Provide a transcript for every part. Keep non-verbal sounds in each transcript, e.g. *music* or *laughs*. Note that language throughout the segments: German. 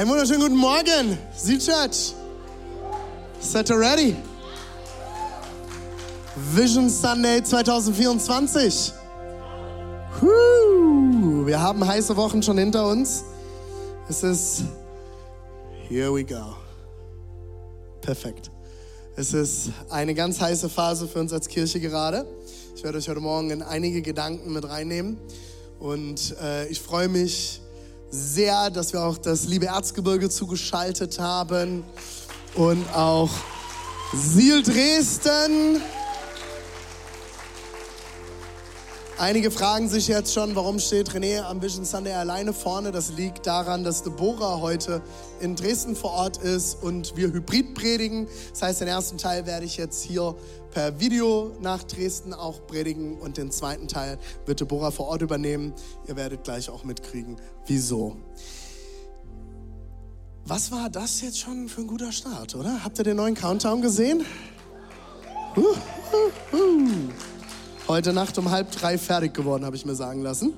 Einen wunderschönen guten Morgen, Seal Church. Set ready? Vision Sunday 2024. Woo. Wir haben heiße Wochen schon hinter uns. Es ist. Here we go. Perfekt. Es ist eine ganz heiße Phase für uns als Kirche gerade. Ich werde euch heute Morgen in einige Gedanken mit reinnehmen. Und äh, ich freue mich sehr, dass wir auch das liebe Erzgebirge zugeschaltet haben und auch Siel Dresden. Einige fragen sich jetzt schon, warum steht René am Vision Sunday alleine vorne? Das liegt daran, dass Deborah heute in Dresden vor Ort ist und wir Hybrid predigen. Das heißt, den ersten Teil werde ich jetzt hier per Video nach Dresden auch predigen und den zweiten Teil wird Deborah vor Ort übernehmen. Ihr werdet gleich auch mitkriegen, wieso. Was war das jetzt schon für ein guter Start, oder? Habt ihr den neuen Countdown gesehen? Uh, uh, uh. Heute Nacht um halb drei fertig geworden, habe ich mir sagen lassen.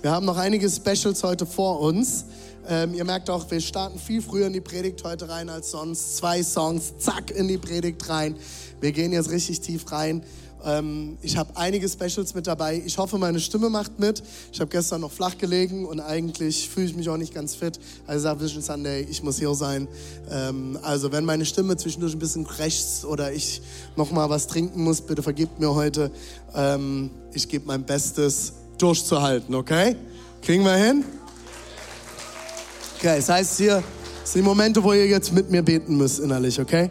Wir haben noch einige Specials heute vor uns. Ähm, ihr merkt auch, wir starten viel früher in die Predigt heute rein als sonst. Zwei Songs, zack, in die Predigt rein. Wir gehen jetzt richtig tief rein. Ähm, ich habe einige Specials mit dabei. Ich hoffe, meine Stimme macht mit. Ich habe gestern noch flach gelegen und eigentlich fühle ich mich auch nicht ganz fit. Also sage Vision Sunday, ich muss hier sein. Ähm, also wenn meine Stimme zwischendurch ein bisschen krächzt oder ich noch mal was trinken muss, bitte vergebt mir heute. Ähm, ich gebe mein Bestes, durchzuhalten, okay? Kriegen wir hin? Okay, das heißt hier, das sind die Momente, wo ihr jetzt mit mir beten müsst innerlich, okay?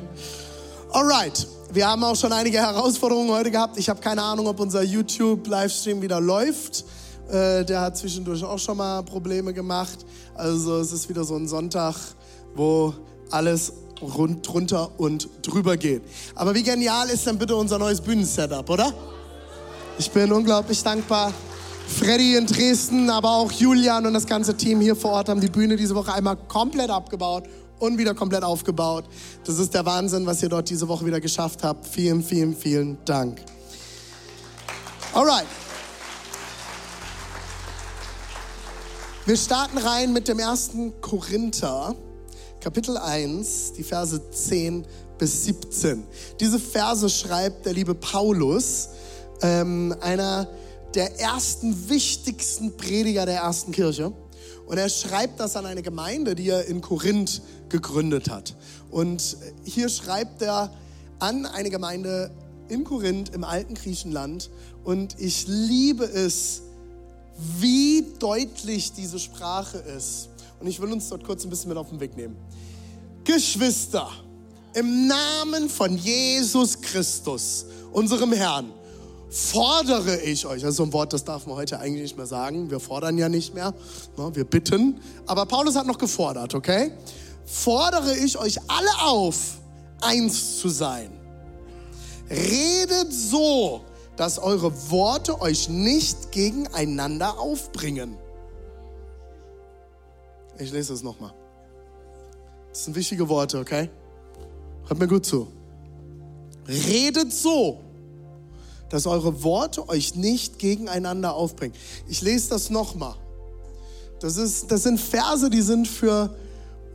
Alright. Wir haben auch schon einige Herausforderungen heute gehabt. Ich habe keine Ahnung, ob unser YouTube-Livestream wieder läuft. Äh, der hat zwischendurch auch schon mal Probleme gemacht. Also es ist wieder so ein Sonntag, wo alles rund, drunter und drüber geht. Aber wie genial ist denn bitte unser neues Bühnensetup, oder? Ich bin unglaublich dankbar. Freddy in Dresden, aber auch Julian und das ganze Team hier vor Ort haben die Bühne diese Woche einmal komplett abgebaut und wieder komplett aufgebaut. Das ist der Wahnsinn, was ihr dort diese Woche wieder geschafft habt. Vielen, vielen, vielen Dank. Alright. Wir starten rein mit dem ersten Korinther, Kapitel 1, die Verse 10 bis 17. Diese Verse schreibt der liebe Paulus, ähm, einer der ersten wichtigsten Prediger der ersten Kirche. Und er schreibt das an eine Gemeinde, die er in Korinth gegründet hat. Und hier schreibt er an eine Gemeinde in Korinth im alten Griechenland. Und ich liebe es, wie deutlich diese Sprache ist. Und ich will uns dort kurz ein bisschen mit auf den Weg nehmen. Geschwister, im Namen von Jesus Christus, unserem Herrn, fordere ich euch, also ein Wort, das darf man heute eigentlich nicht mehr sagen, wir fordern ja nicht mehr, ne, wir bitten, aber Paulus hat noch gefordert, okay? Fordere ich euch alle auf, eins zu sein. Redet so, dass eure Worte euch nicht gegeneinander aufbringen. Ich lese es nochmal. Das sind wichtige Worte, okay? Hört mir gut zu. Redet so, dass eure Worte euch nicht gegeneinander aufbringen. Ich lese das nochmal. Das, das sind Verse, die sind für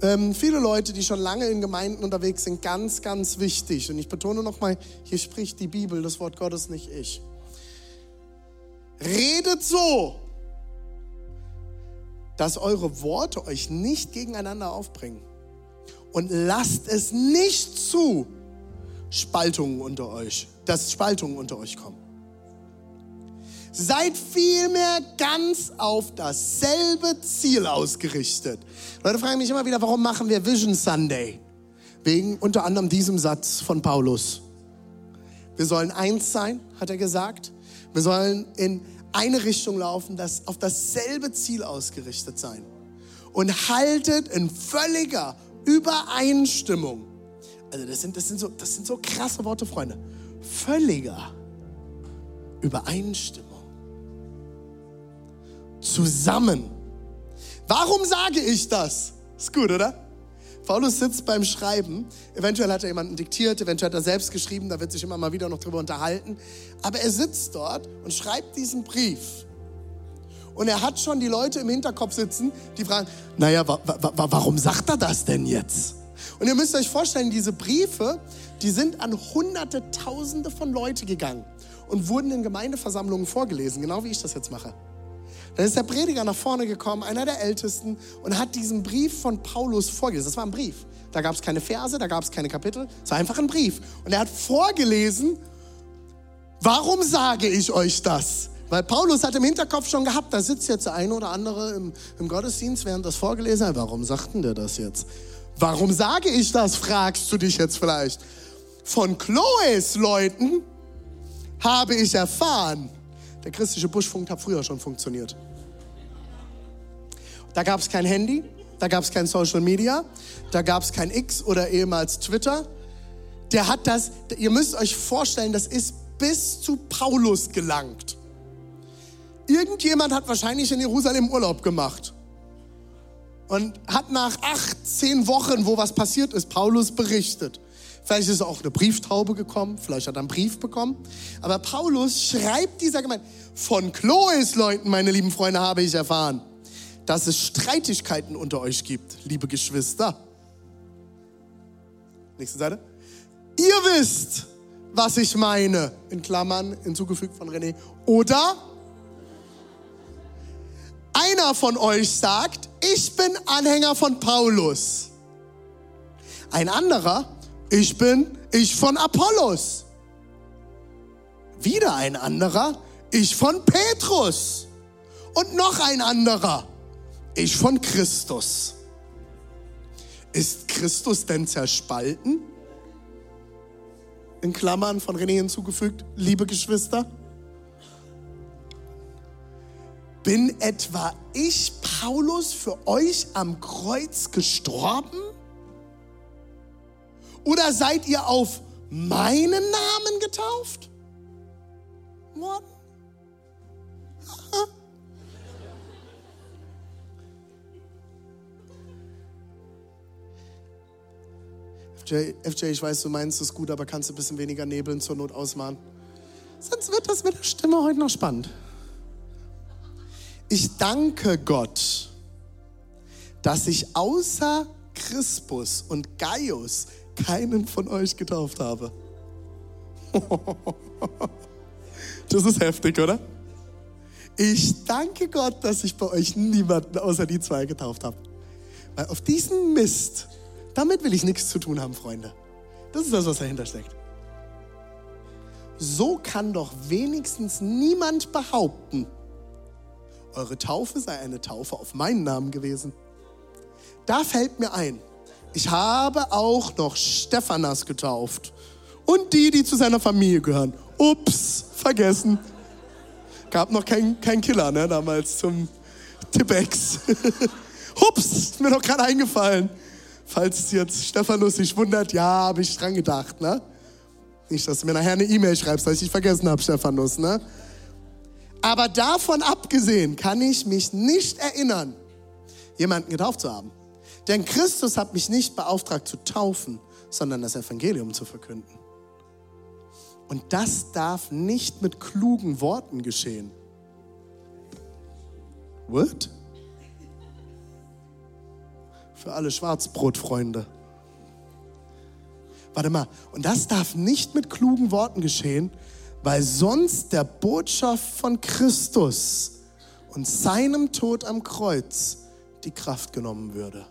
ähm, viele Leute, die schon lange in Gemeinden unterwegs sind, ganz, ganz wichtig. Und ich betone nochmal, hier spricht die Bibel, das Wort Gottes, nicht ich. Redet so, dass eure Worte euch nicht gegeneinander aufbringen. Und lasst es nicht zu, Spaltungen unter euch, dass Spaltungen unter euch kommen. Seid vielmehr ganz auf dasselbe Ziel ausgerichtet. Leute fragen mich immer wieder, warum machen wir Vision Sunday? Wegen unter anderem diesem Satz von Paulus. Wir sollen eins sein, hat er gesagt. Wir sollen in eine Richtung laufen, das auf dasselbe Ziel ausgerichtet sein. Und haltet in völliger Übereinstimmung. Also das sind, das sind, so, das sind so krasse Worte, Freunde. Völliger Übereinstimmung. Zusammen. Warum sage ich das? Ist gut, oder? Paulus sitzt beim Schreiben. Eventuell hat er jemanden diktiert, eventuell hat er selbst geschrieben, da wird sich immer mal wieder noch drüber unterhalten. Aber er sitzt dort und schreibt diesen Brief. Und er hat schon die Leute im Hinterkopf sitzen, die fragen, naja, wa wa warum sagt er das denn jetzt? Und ihr müsst euch vorstellen, diese Briefe, die sind an hunderte, tausende von Leute gegangen und wurden in Gemeindeversammlungen vorgelesen, genau wie ich das jetzt mache. Dann ist der Prediger nach vorne gekommen, einer der Ältesten, und hat diesen Brief von Paulus vorgelesen. Das war ein Brief. Da gab es keine Verse, da gab es keine Kapitel. Es war einfach ein Brief. Und er hat vorgelesen, warum sage ich euch das? Weil Paulus hat im Hinterkopf schon gehabt, da sitzt jetzt der eine oder andere im, im Gottesdienst, während das vorgelesen hat. Warum sagten der das jetzt? Warum sage ich das, fragst du dich jetzt vielleicht. Von Chloes Leuten habe ich erfahren. Der christliche Buschfunk hat früher schon funktioniert. Da gab es kein Handy, da gab es kein Social Media, da gab es kein X oder ehemals Twitter. Der hat das, ihr müsst euch vorstellen, das ist bis zu Paulus gelangt. Irgendjemand hat wahrscheinlich in Jerusalem Urlaub gemacht und hat nach acht, zehn Wochen, wo was passiert ist, Paulus berichtet. Vielleicht ist auch eine Brieftaube gekommen, vielleicht hat er einen Brief bekommen. Aber Paulus schreibt dieser Gemeinde, von Chloes Leuten, meine lieben Freunde, habe ich erfahren, dass es Streitigkeiten unter euch gibt, liebe Geschwister. Nächste Seite. Ihr wisst, was ich meine, in Klammern hinzugefügt von René. Oder einer von euch sagt, ich bin Anhänger von Paulus. Ein anderer, ich bin ich von Apollos. Wieder ein anderer, ich von Petrus. Und noch ein anderer, ich von Christus. Ist Christus denn zerspalten? In Klammern von René hinzugefügt, liebe Geschwister. Bin etwa ich, Paulus, für euch am Kreuz gestorben? Oder seid ihr auf meinen Namen getauft worden? *laughs* FJ, FJ, ich weiß, du meinst es gut, aber kannst du ein bisschen weniger Nebeln zur Not ausmachen? Sonst wird das mit der Stimme heute noch spannend. Ich danke Gott, dass ich außer Crispus und Gaius keinen von euch getauft habe. *laughs* Das ist heftig, oder? Ich danke Gott, dass ich bei euch niemanden außer die zwei getauft habe. Weil auf diesen Mist, damit will ich nichts zu tun haben, Freunde. Das ist das, was dahinter steckt. So kann doch wenigstens niemand behaupten, eure Taufe sei eine Taufe auf meinen Namen gewesen. Da fällt mir ein, ich habe auch noch Stephanas getauft und die, die zu seiner Familie gehören. Ups, vergessen. Gab noch keinen kein Killer ne, damals zum Tippex. *laughs* Ups, mir doch gerade eingefallen. Falls jetzt Stephanus sich wundert, ja, habe ich dran gedacht. Ne? Nicht, dass du mir nachher eine E-Mail schreibst, dass ich vergessen habe, Stephanus. Ne? Aber davon abgesehen kann ich mich nicht erinnern, jemanden getauft zu haben. Denn Christus hat mich nicht beauftragt zu taufen, sondern das Evangelium zu verkünden. Und das darf nicht mit klugen Worten geschehen. What? Für alle Schwarzbrotfreunde. Warte mal, und das darf nicht mit klugen Worten geschehen, weil sonst der Botschaft von Christus und seinem Tod am Kreuz die Kraft genommen würde.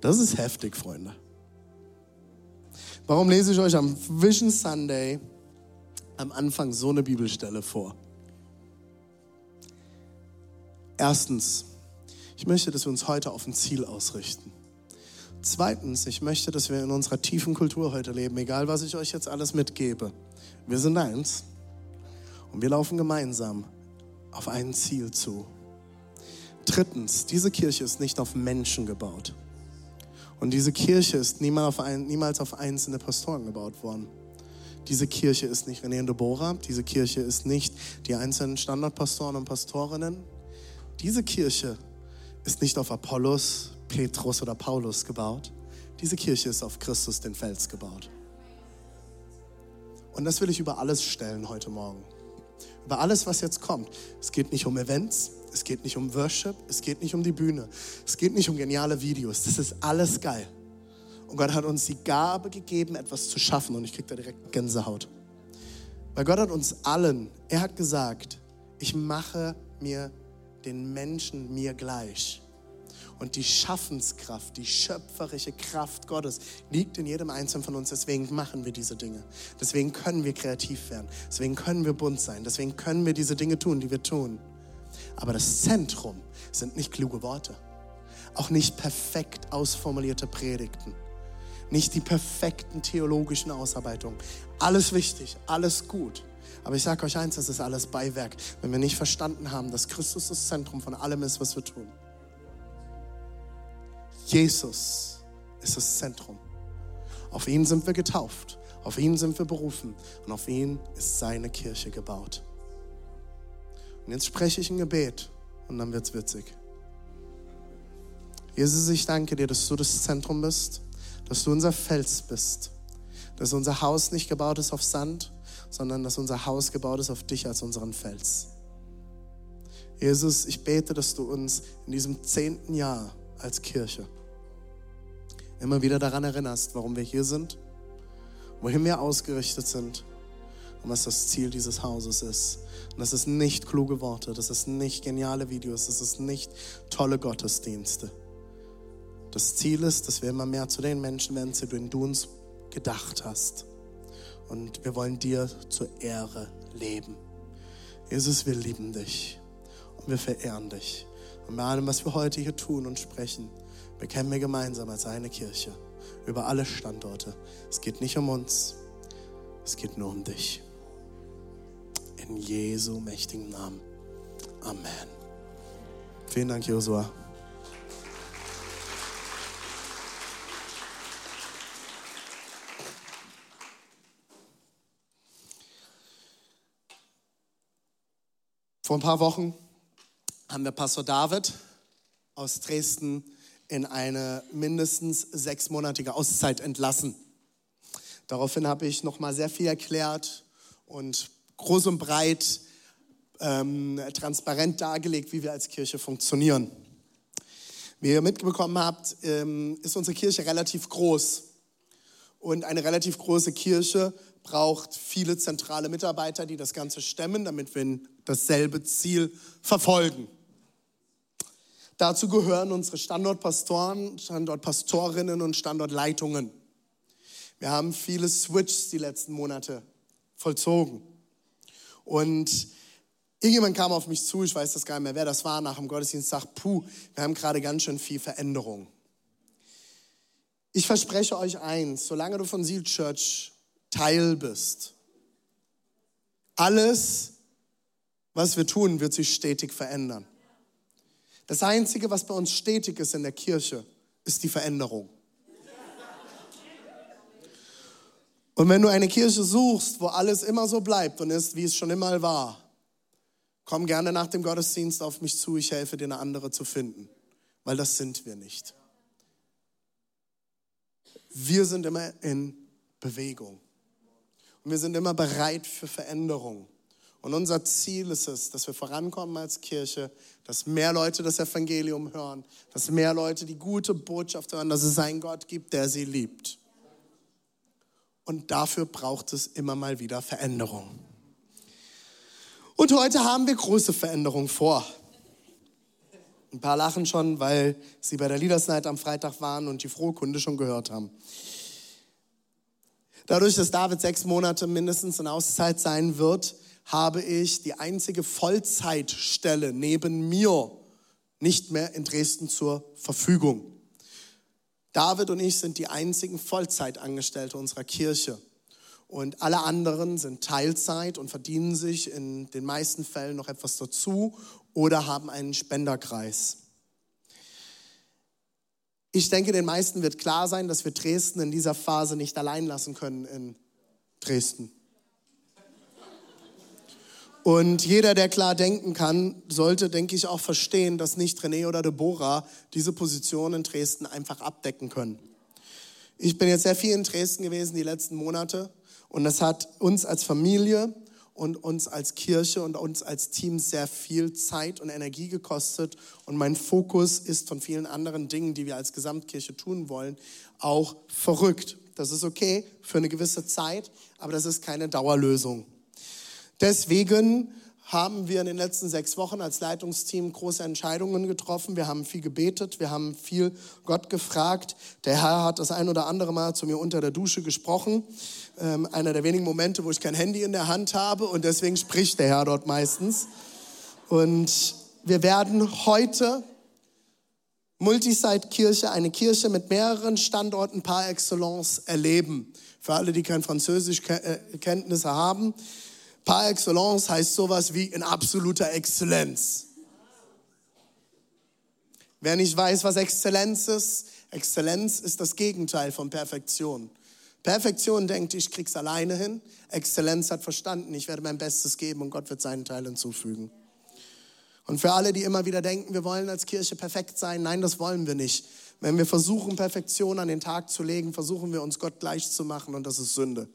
Das ist heftig, Freunde. Warum lese ich euch am Vision Sunday am Anfang so eine Bibelstelle vor? Erstens, ich möchte, dass wir uns heute auf ein Ziel ausrichten. Zweitens, ich möchte, dass wir in unserer tiefen Kultur heute leben, egal was ich euch jetzt alles mitgebe. Wir sind eins und wir laufen gemeinsam auf ein Ziel zu. drittens, diese Kirche ist nicht auf Menschen gebaut. Und diese Kirche ist niemals auf, ein, niemals auf einzelne Pastoren gebaut worden. Diese Kirche ist nicht René und Deborah, diese Kirche ist nicht die einzelnen Standardpastoren und Pastorinnen. Diese Kirche ist nicht auf Apollos, Petrus oder Paulus gebaut. Diese Kirche ist auf Christus den Fels gebaut. Und das will ich über alles stellen heute Morgen. Über alles, was jetzt kommt. Es geht nicht um Events, es geht nicht um Worship, es geht nicht um die Bühne, es geht nicht um geniale Videos. Das ist alles geil. Und Gott hat uns die Gabe gegeben, etwas zu schaffen. Und ich kriege da direkt Gänsehaut. Weil Gott hat uns allen, er hat gesagt, ich mache mir den Menschen mir gleich. Und die Schaffenskraft, die schöpferische Kraft Gottes liegt in jedem Einzelnen von uns. Deswegen machen wir diese Dinge. Deswegen können wir kreativ werden. Deswegen können wir bunt sein. Deswegen können wir diese Dinge tun, die wir tun. Aber das Zentrum sind nicht kluge Worte. Auch nicht perfekt ausformulierte Predigten. Nicht die perfekten theologischen Ausarbeitungen. Alles wichtig, alles gut. Aber ich sage euch eins, das ist alles Beiwerk, wenn wir nicht verstanden haben, dass Christus das Zentrum von allem ist, was wir tun. Jesus ist das Zentrum. Auf ihn sind wir getauft, auf ihn sind wir berufen und auf ihn ist seine Kirche gebaut. Und jetzt spreche ich ein Gebet und dann wird es witzig. Jesus, ich danke dir, dass du das Zentrum bist, dass du unser Fels bist, dass unser Haus nicht gebaut ist auf Sand, sondern dass unser Haus gebaut ist auf dich als unseren Fels. Jesus, ich bete, dass du uns in diesem zehnten Jahr als Kirche immer wieder daran erinnerst, warum wir hier sind, wohin wir ausgerichtet sind und was das Ziel dieses Hauses ist. Und das ist nicht kluge Worte, das ist nicht geniale Videos, das ist nicht tolle Gottesdienste. Das Ziel ist, dass wir immer mehr zu den Menschen werden, zu denen du uns gedacht hast. Und wir wollen dir zur Ehre leben. Jesus, wir lieben dich und wir verehren dich. Und bei allem, was wir heute hier tun und sprechen, bekennen wir gemeinsam als eine Kirche über alle Standorte. Es geht nicht um uns, es geht nur um dich. In Jesu mächtigen Namen. Amen. Vielen Dank, Josua. Vor ein paar Wochen haben wir Pastor David aus Dresden in eine mindestens sechsmonatige Auszeit entlassen. Daraufhin habe ich noch mal sehr viel erklärt und groß und breit ähm, transparent dargelegt, wie wir als Kirche funktionieren. Wie ihr mitbekommen habt, ähm, ist unsere Kirche relativ groß. Und eine relativ große Kirche braucht viele zentrale Mitarbeiter, die das Ganze stemmen, damit wir dasselbe Ziel verfolgen. Dazu gehören unsere Standortpastoren, Standortpastorinnen und Standortleitungen. Wir haben viele Switches die letzten Monate vollzogen. Und irgendjemand kam auf mich zu, ich weiß das gar nicht mehr, wer das war, nach dem Gottesdienst, sagt, puh, wir haben gerade ganz schön viel Veränderung. Ich verspreche euch eins, solange du von Seal Church Teil bist, alles, was wir tun, wird sich stetig verändern. Das Einzige, was bei uns stetig ist in der Kirche, ist die Veränderung. Und wenn du eine Kirche suchst, wo alles immer so bleibt und ist, wie es schon immer war, komm gerne nach dem Gottesdienst auf mich zu, ich helfe dir eine andere zu finden, weil das sind wir nicht. Wir sind immer in Bewegung und wir sind immer bereit für Veränderung. Und unser Ziel ist es, dass wir vorankommen als Kirche, dass mehr Leute das Evangelium hören, dass mehr Leute die gute Botschaft hören, dass es einen Gott gibt, der sie liebt. Und dafür braucht es immer mal wieder Veränderung. Und heute haben wir große Veränderungen vor. Ein paar lachen schon, weil sie bei der Leaders Night am Freitag waren und die frohe Kunde schon gehört haben. Dadurch, dass David sechs Monate mindestens in Auszeit sein wird, habe ich die einzige Vollzeitstelle neben mir nicht mehr in Dresden zur Verfügung. David und ich sind die einzigen Vollzeitangestellte unserer Kirche. Und alle anderen sind Teilzeit und verdienen sich in den meisten Fällen noch etwas dazu oder haben einen Spenderkreis. Ich denke, den meisten wird klar sein, dass wir Dresden in dieser Phase nicht allein lassen können in Dresden. Und jeder, der klar denken kann, sollte, denke ich, auch verstehen, dass nicht René oder Deborah diese Position in Dresden einfach abdecken können. Ich bin jetzt sehr viel in Dresden gewesen die letzten Monate und das hat uns als Familie und uns als Kirche und uns als Team sehr viel Zeit und Energie gekostet. Und mein Fokus ist von vielen anderen Dingen, die wir als Gesamtkirche tun wollen, auch verrückt. Das ist okay für eine gewisse Zeit, aber das ist keine Dauerlösung. Deswegen haben wir in den letzten sechs Wochen als Leitungsteam große Entscheidungen getroffen. Wir haben viel gebetet, wir haben viel Gott gefragt. Der Herr hat das ein oder andere Mal zu mir unter der Dusche gesprochen. Ähm, einer der wenigen Momente, wo ich kein Handy in der Hand habe und deswegen spricht der Herr dort meistens. Und wir werden heute Multisite-Kirche, eine Kirche mit mehreren Standorten par excellence erleben. Für alle, die kein Französischkenntnisse haben. Par excellence heißt sowas wie in absoluter Exzellenz. Wer nicht weiß, was Exzellenz ist, Exzellenz ist das Gegenteil von Perfektion. Perfektion denkt, ich krieg's alleine hin. Exzellenz hat verstanden, ich werde mein Bestes geben und Gott wird seinen Teil hinzufügen. Und für alle, die immer wieder denken, wir wollen als Kirche perfekt sein, nein, das wollen wir nicht. Wenn wir versuchen, Perfektion an den Tag zu legen, versuchen wir uns Gott gleich zu machen und das ist Sünde.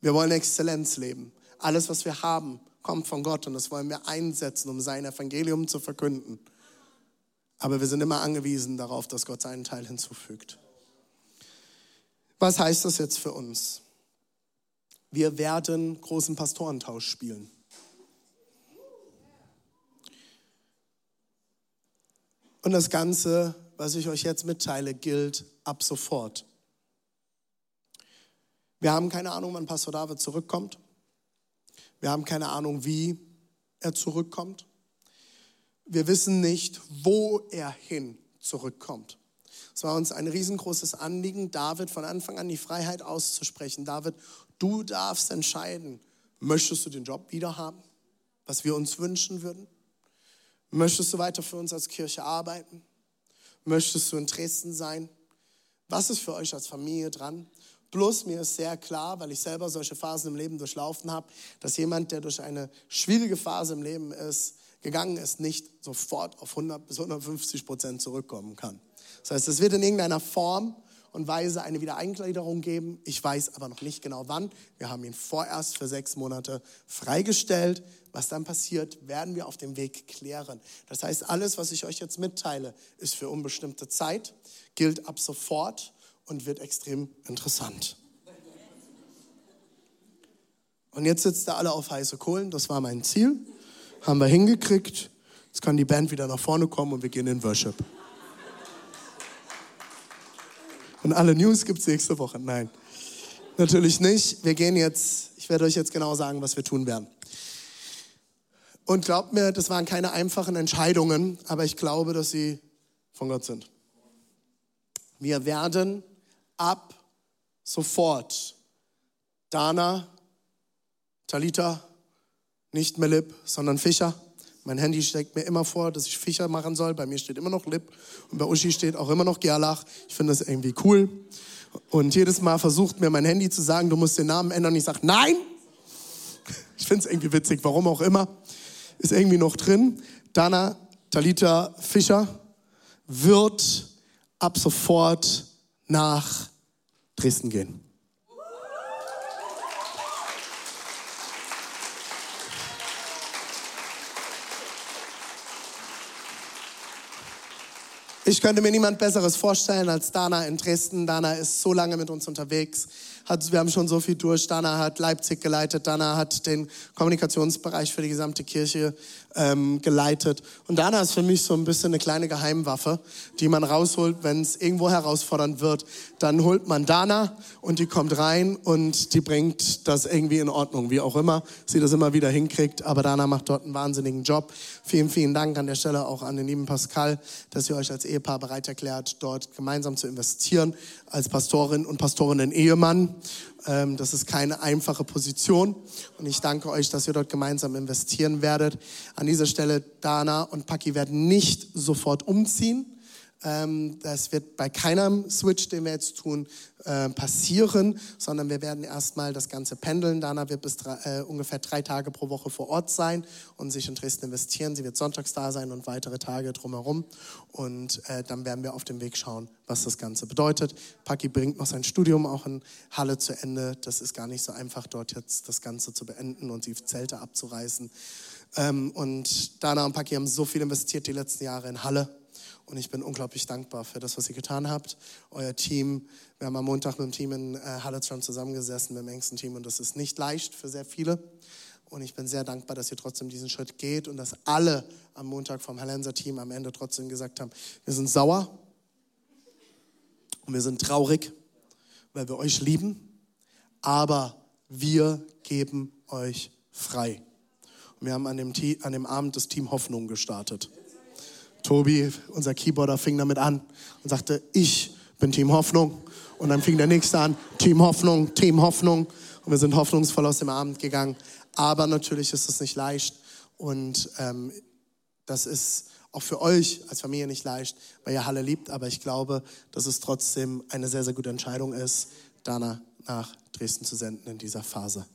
Wir wollen Exzellenz leben. Alles, was wir haben, kommt von Gott und das wollen wir einsetzen, um sein Evangelium zu verkünden. Aber wir sind immer angewiesen darauf, dass Gott seinen Teil hinzufügt. Was heißt das jetzt für uns? Wir werden großen Pastorentausch spielen. Und das Ganze, was ich euch jetzt mitteile, gilt ab sofort. Wir haben keine Ahnung, wann Pastor David zurückkommt. Wir haben keine Ahnung, wie er zurückkommt. Wir wissen nicht, wo er hin zurückkommt. Es war uns ein riesengroßes Anliegen, David von Anfang an die Freiheit auszusprechen. David, du darfst entscheiden, möchtest du den Job wieder haben, was wir uns wünschen würden? Möchtest du weiter für uns als Kirche arbeiten? Möchtest du in Dresden sein? Was ist für euch als Familie dran? Plus mir ist sehr klar, weil ich selber solche Phasen im Leben durchlaufen habe, dass jemand, der durch eine schwierige Phase im Leben ist, gegangen ist, nicht sofort auf 100 bis 150 Prozent zurückkommen kann. Das heißt, es wird in irgendeiner Form und Weise eine Wiedereingliederung geben. Ich weiß aber noch nicht genau wann. Wir haben ihn vorerst für sechs Monate freigestellt. Was dann passiert, werden wir auf dem Weg klären. Das heißt, alles, was ich euch jetzt mitteile, ist für unbestimmte Zeit, gilt ab sofort und wird extrem interessant. Und jetzt sitzt ihr alle auf heiße Kohlen. Das war mein Ziel. Haben wir hingekriegt. Jetzt kann die Band wieder nach vorne kommen und wir gehen in Worship. Und alle News gibt es nächste Woche. Nein, natürlich nicht. Wir gehen jetzt, ich werde euch jetzt genau sagen, was wir tun werden. Und glaubt mir, das waren keine einfachen Entscheidungen, aber ich glaube, dass sie von Gott sind. Wir werden ab sofort Dana, Talita, nicht Melip, sondern Fischer, mein Handy steckt mir immer vor, dass ich Fischer machen soll. Bei mir steht immer noch Lip und bei Uschi steht auch immer noch Gerlach. Ich finde das irgendwie cool. Und jedes Mal versucht mir mein Handy zu sagen, du musst den Namen ändern. Ich sage, nein! *laughs* Ich finde es irgendwie witzig, warum auch immer. Ist irgendwie noch drin. Dana Talita Fischer wird ab sofort nach Dresden gehen. Ich könnte mir niemand Besseres vorstellen als Dana in Dresden. Dana ist so lange mit uns unterwegs hat, wir haben schon so viel durch. Dana hat Leipzig geleitet, Dana hat den Kommunikationsbereich für die gesamte Kirche ähm, geleitet. Und Dana ist für mich so ein bisschen eine kleine Geheimwaffe, die man rausholt, wenn es irgendwo herausfordernd wird. Dann holt man Dana und die kommt rein und die bringt das irgendwie in Ordnung, wie auch immer sie das immer wieder hinkriegt. Aber Dana macht dort einen wahnsinnigen Job. Vielen, vielen Dank an der Stelle auch an den lieben Pascal, dass ihr euch als Ehepaar bereit erklärt, dort gemeinsam zu investieren, als Pastorin und Pastorinnen-Ehemann. Das ist keine einfache Position und ich danke euch, dass ihr dort gemeinsam investieren werdet. An dieser Stelle, Dana und Paki werden nicht sofort umziehen. Ähm, das wird bei keinem Switch, den wir jetzt tun, äh, passieren, sondern wir werden erstmal das Ganze pendeln. Dana wird bis drei, äh, ungefähr drei Tage pro Woche vor Ort sein und sich in Dresden investieren. Sie wird sonntags da sein und weitere Tage drumherum. Und äh, dann werden wir auf dem Weg schauen, was das Ganze bedeutet. Paki bringt noch sein Studium auch in Halle zu Ende. Das ist gar nicht so einfach, dort jetzt das Ganze zu beenden und die Zelte abzureißen. Ähm, und Dana und Paki haben so viel investiert die letzten Jahre in Halle und ich bin unglaublich dankbar für das, was ihr getan habt. Euer Team, wir haben am Montag mit dem Team in äh, Halle schon zusammengesessen, mit dem engsten Team. Und das ist nicht leicht für sehr viele. Und ich bin sehr dankbar, dass ihr trotzdem diesen Schritt geht und dass alle am Montag vom Hallenser Team am Ende trotzdem gesagt haben, wir sind sauer und wir sind traurig, weil wir euch lieben, aber wir geben euch frei. Und wir haben an dem, an dem Abend das Team Hoffnung gestartet. Tobi, unser Keyboarder, fing damit an und sagte, ich bin Team Hoffnung. Und dann fing der nächste an, Team Hoffnung, Team Hoffnung. Und wir sind hoffnungsvoll aus dem Abend gegangen. Aber natürlich ist es nicht leicht. Und ähm, das ist auch für euch als Familie nicht leicht, weil ihr Halle liebt. Aber ich glaube, dass es trotzdem eine sehr, sehr gute Entscheidung ist, Dana nach Dresden zu senden in dieser Phase.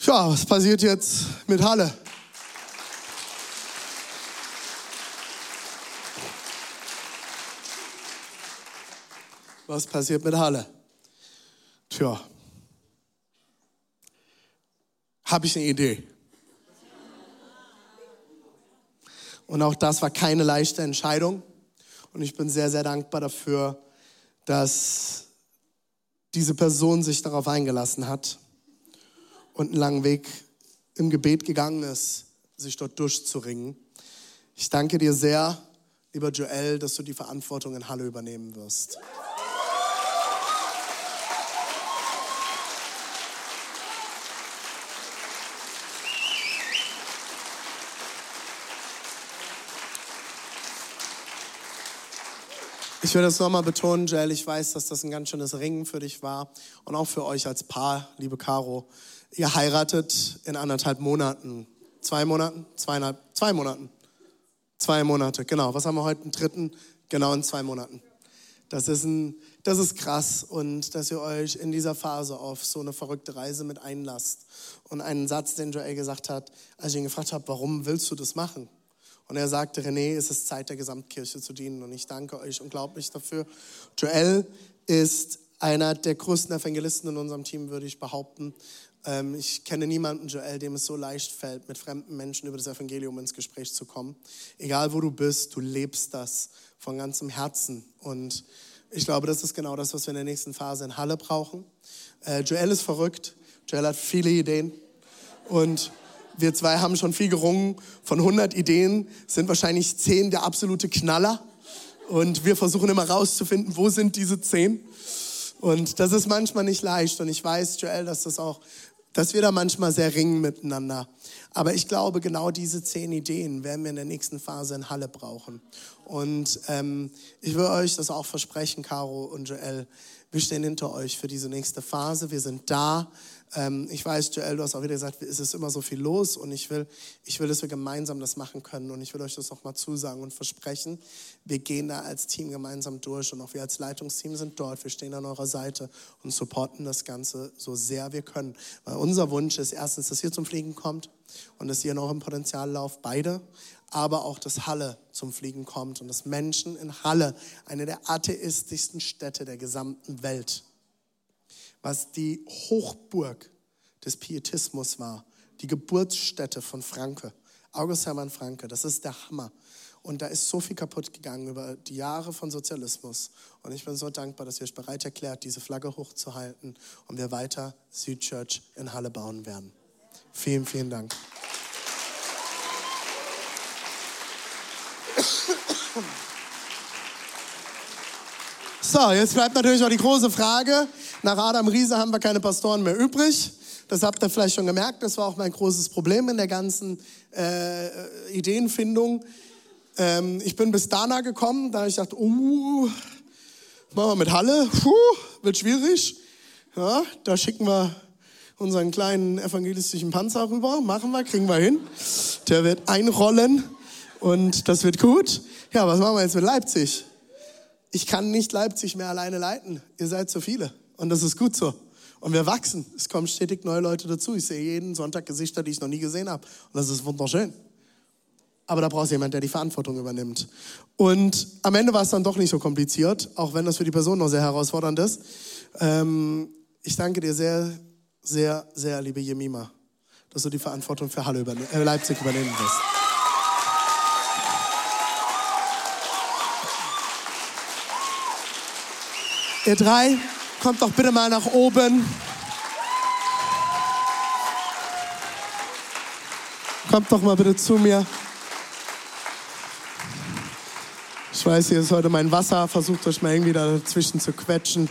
Ja, was passiert jetzt mit Halle? Was passiert mit Halle? Tja, habe ich eine Idee. Und auch das war keine leichte Entscheidung. Und ich bin sehr, sehr dankbar dafür, dass diese Person sich darauf eingelassen hat und einen langen Weg im Gebet gegangen ist, sich dort durchzuringen. Ich danke dir sehr, lieber Joel, dass du die Verantwortung in Halle übernehmen wirst. Ich will das nochmal betonen, Joel. Ich weiß, dass das ein ganz schönes Ringen für dich war und auch für euch als Paar, liebe Caro. Ihr heiratet in anderthalb Monaten. Zwei Monaten? Zweieinhalb? Zwei Monaten. Zwei Monate, genau. Was haben wir heute? Einen dritten? Genau in zwei Monaten. Das ist, ein, das ist krass und dass ihr euch in dieser Phase auf so eine verrückte Reise mit einlasst. Und einen Satz, den Joel gesagt hat, als ich ihn gefragt habe, warum willst du das machen? Und er sagte, René, es ist Zeit, der Gesamtkirche zu dienen. Und ich danke euch unglaublich dafür. Joel ist einer der größten Evangelisten in unserem Team, würde ich behaupten. Ähm, ich kenne niemanden, Joel, dem es so leicht fällt, mit fremden Menschen über das Evangelium ins Gespräch zu kommen. Egal wo du bist, du lebst das von ganzem Herzen. Und ich glaube, das ist genau das, was wir in der nächsten Phase in Halle brauchen. Äh, Joel ist verrückt. Joel hat viele Ideen. Und wir zwei haben schon viel gerungen. Von 100 Ideen sind wahrscheinlich 10 der absolute Knaller. Und wir versuchen immer rauszufinden, wo sind diese 10. Und das ist manchmal nicht leicht. Und ich weiß, Joel, dass das auch, dass wir da manchmal sehr ringen miteinander. Aber ich glaube, genau diese zehn Ideen werden wir in der nächsten Phase in Halle brauchen. Und ähm, ich will euch das auch versprechen, Caro und Joel. Wir stehen hinter euch für diese nächste Phase. Wir sind da. Ähm, ich weiß, Joel, du hast auch wieder gesagt, es ist immer so viel los und ich will, ich will, dass wir gemeinsam das machen können und ich will euch das nochmal zusagen und versprechen. Wir gehen da als Team gemeinsam durch und auch wir als Leitungsteam sind dort. Wir stehen an eurer Seite und supporten das Ganze so sehr wir können. Weil unser Wunsch ist erstens, dass ihr zum Fliegen kommt und dass ihr noch im Potenzial lauft, beide, aber auch, dass Halle zum Fliegen kommt und dass Menschen in Halle, eine der atheistischsten Städte der gesamten Welt, was die Hochburg des Pietismus war, die Geburtsstätte von Franke, August Hermann Franke, das ist der Hammer. Und da ist so viel kaputt gegangen über die Jahre von Sozialismus. Und ich bin so dankbar, dass ihr euch bereit erklärt, diese Flagge hochzuhalten und wir weiter Südchurch in Halle bauen werden. Vielen, vielen Dank. So, jetzt bleibt natürlich auch die große Frage. Nach Adam Riese haben wir keine Pastoren mehr übrig. Das habt ihr vielleicht schon gemerkt. Das war auch mein großes Problem in der ganzen äh, Ideenfindung. Ähm, ich bin bis Dana gekommen, da ich dachte, uh, machen wir mit Halle, puh, wird schwierig. Ja, da schicken wir unseren kleinen evangelistischen Panzer rüber. Machen wir, kriegen wir hin. Der wird einrollen. Und das wird gut. Ja, was machen wir jetzt mit Leipzig? Ich kann nicht Leipzig mehr alleine leiten. Ihr seid zu viele. Und das ist gut so. Und wir wachsen. Es kommen stetig neue Leute dazu. Ich sehe jeden Sonntag Gesichter, die ich noch nie gesehen habe. Und das ist wunderschön. Aber da brauchst du jemanden, der die Verantwortung übernimmt. Und am Ende war es dann doch nicht so kompliziert, auch wenn das für die Person noch sehr herausfordernd ist. Ähm, ich danke dir sehr, sehr, sehr, liebe Jemima, dass du die Verantwortung für Halle überne äh, Leipzig übernehmen wirst. Ihr drei, kommt doch bitte mal nach oben. Kommt doch mal bitte zu mir. Ich weiß, hier ist heute mein Wasser. Versucht euch mal irgendwie dazwischen zu quetschen.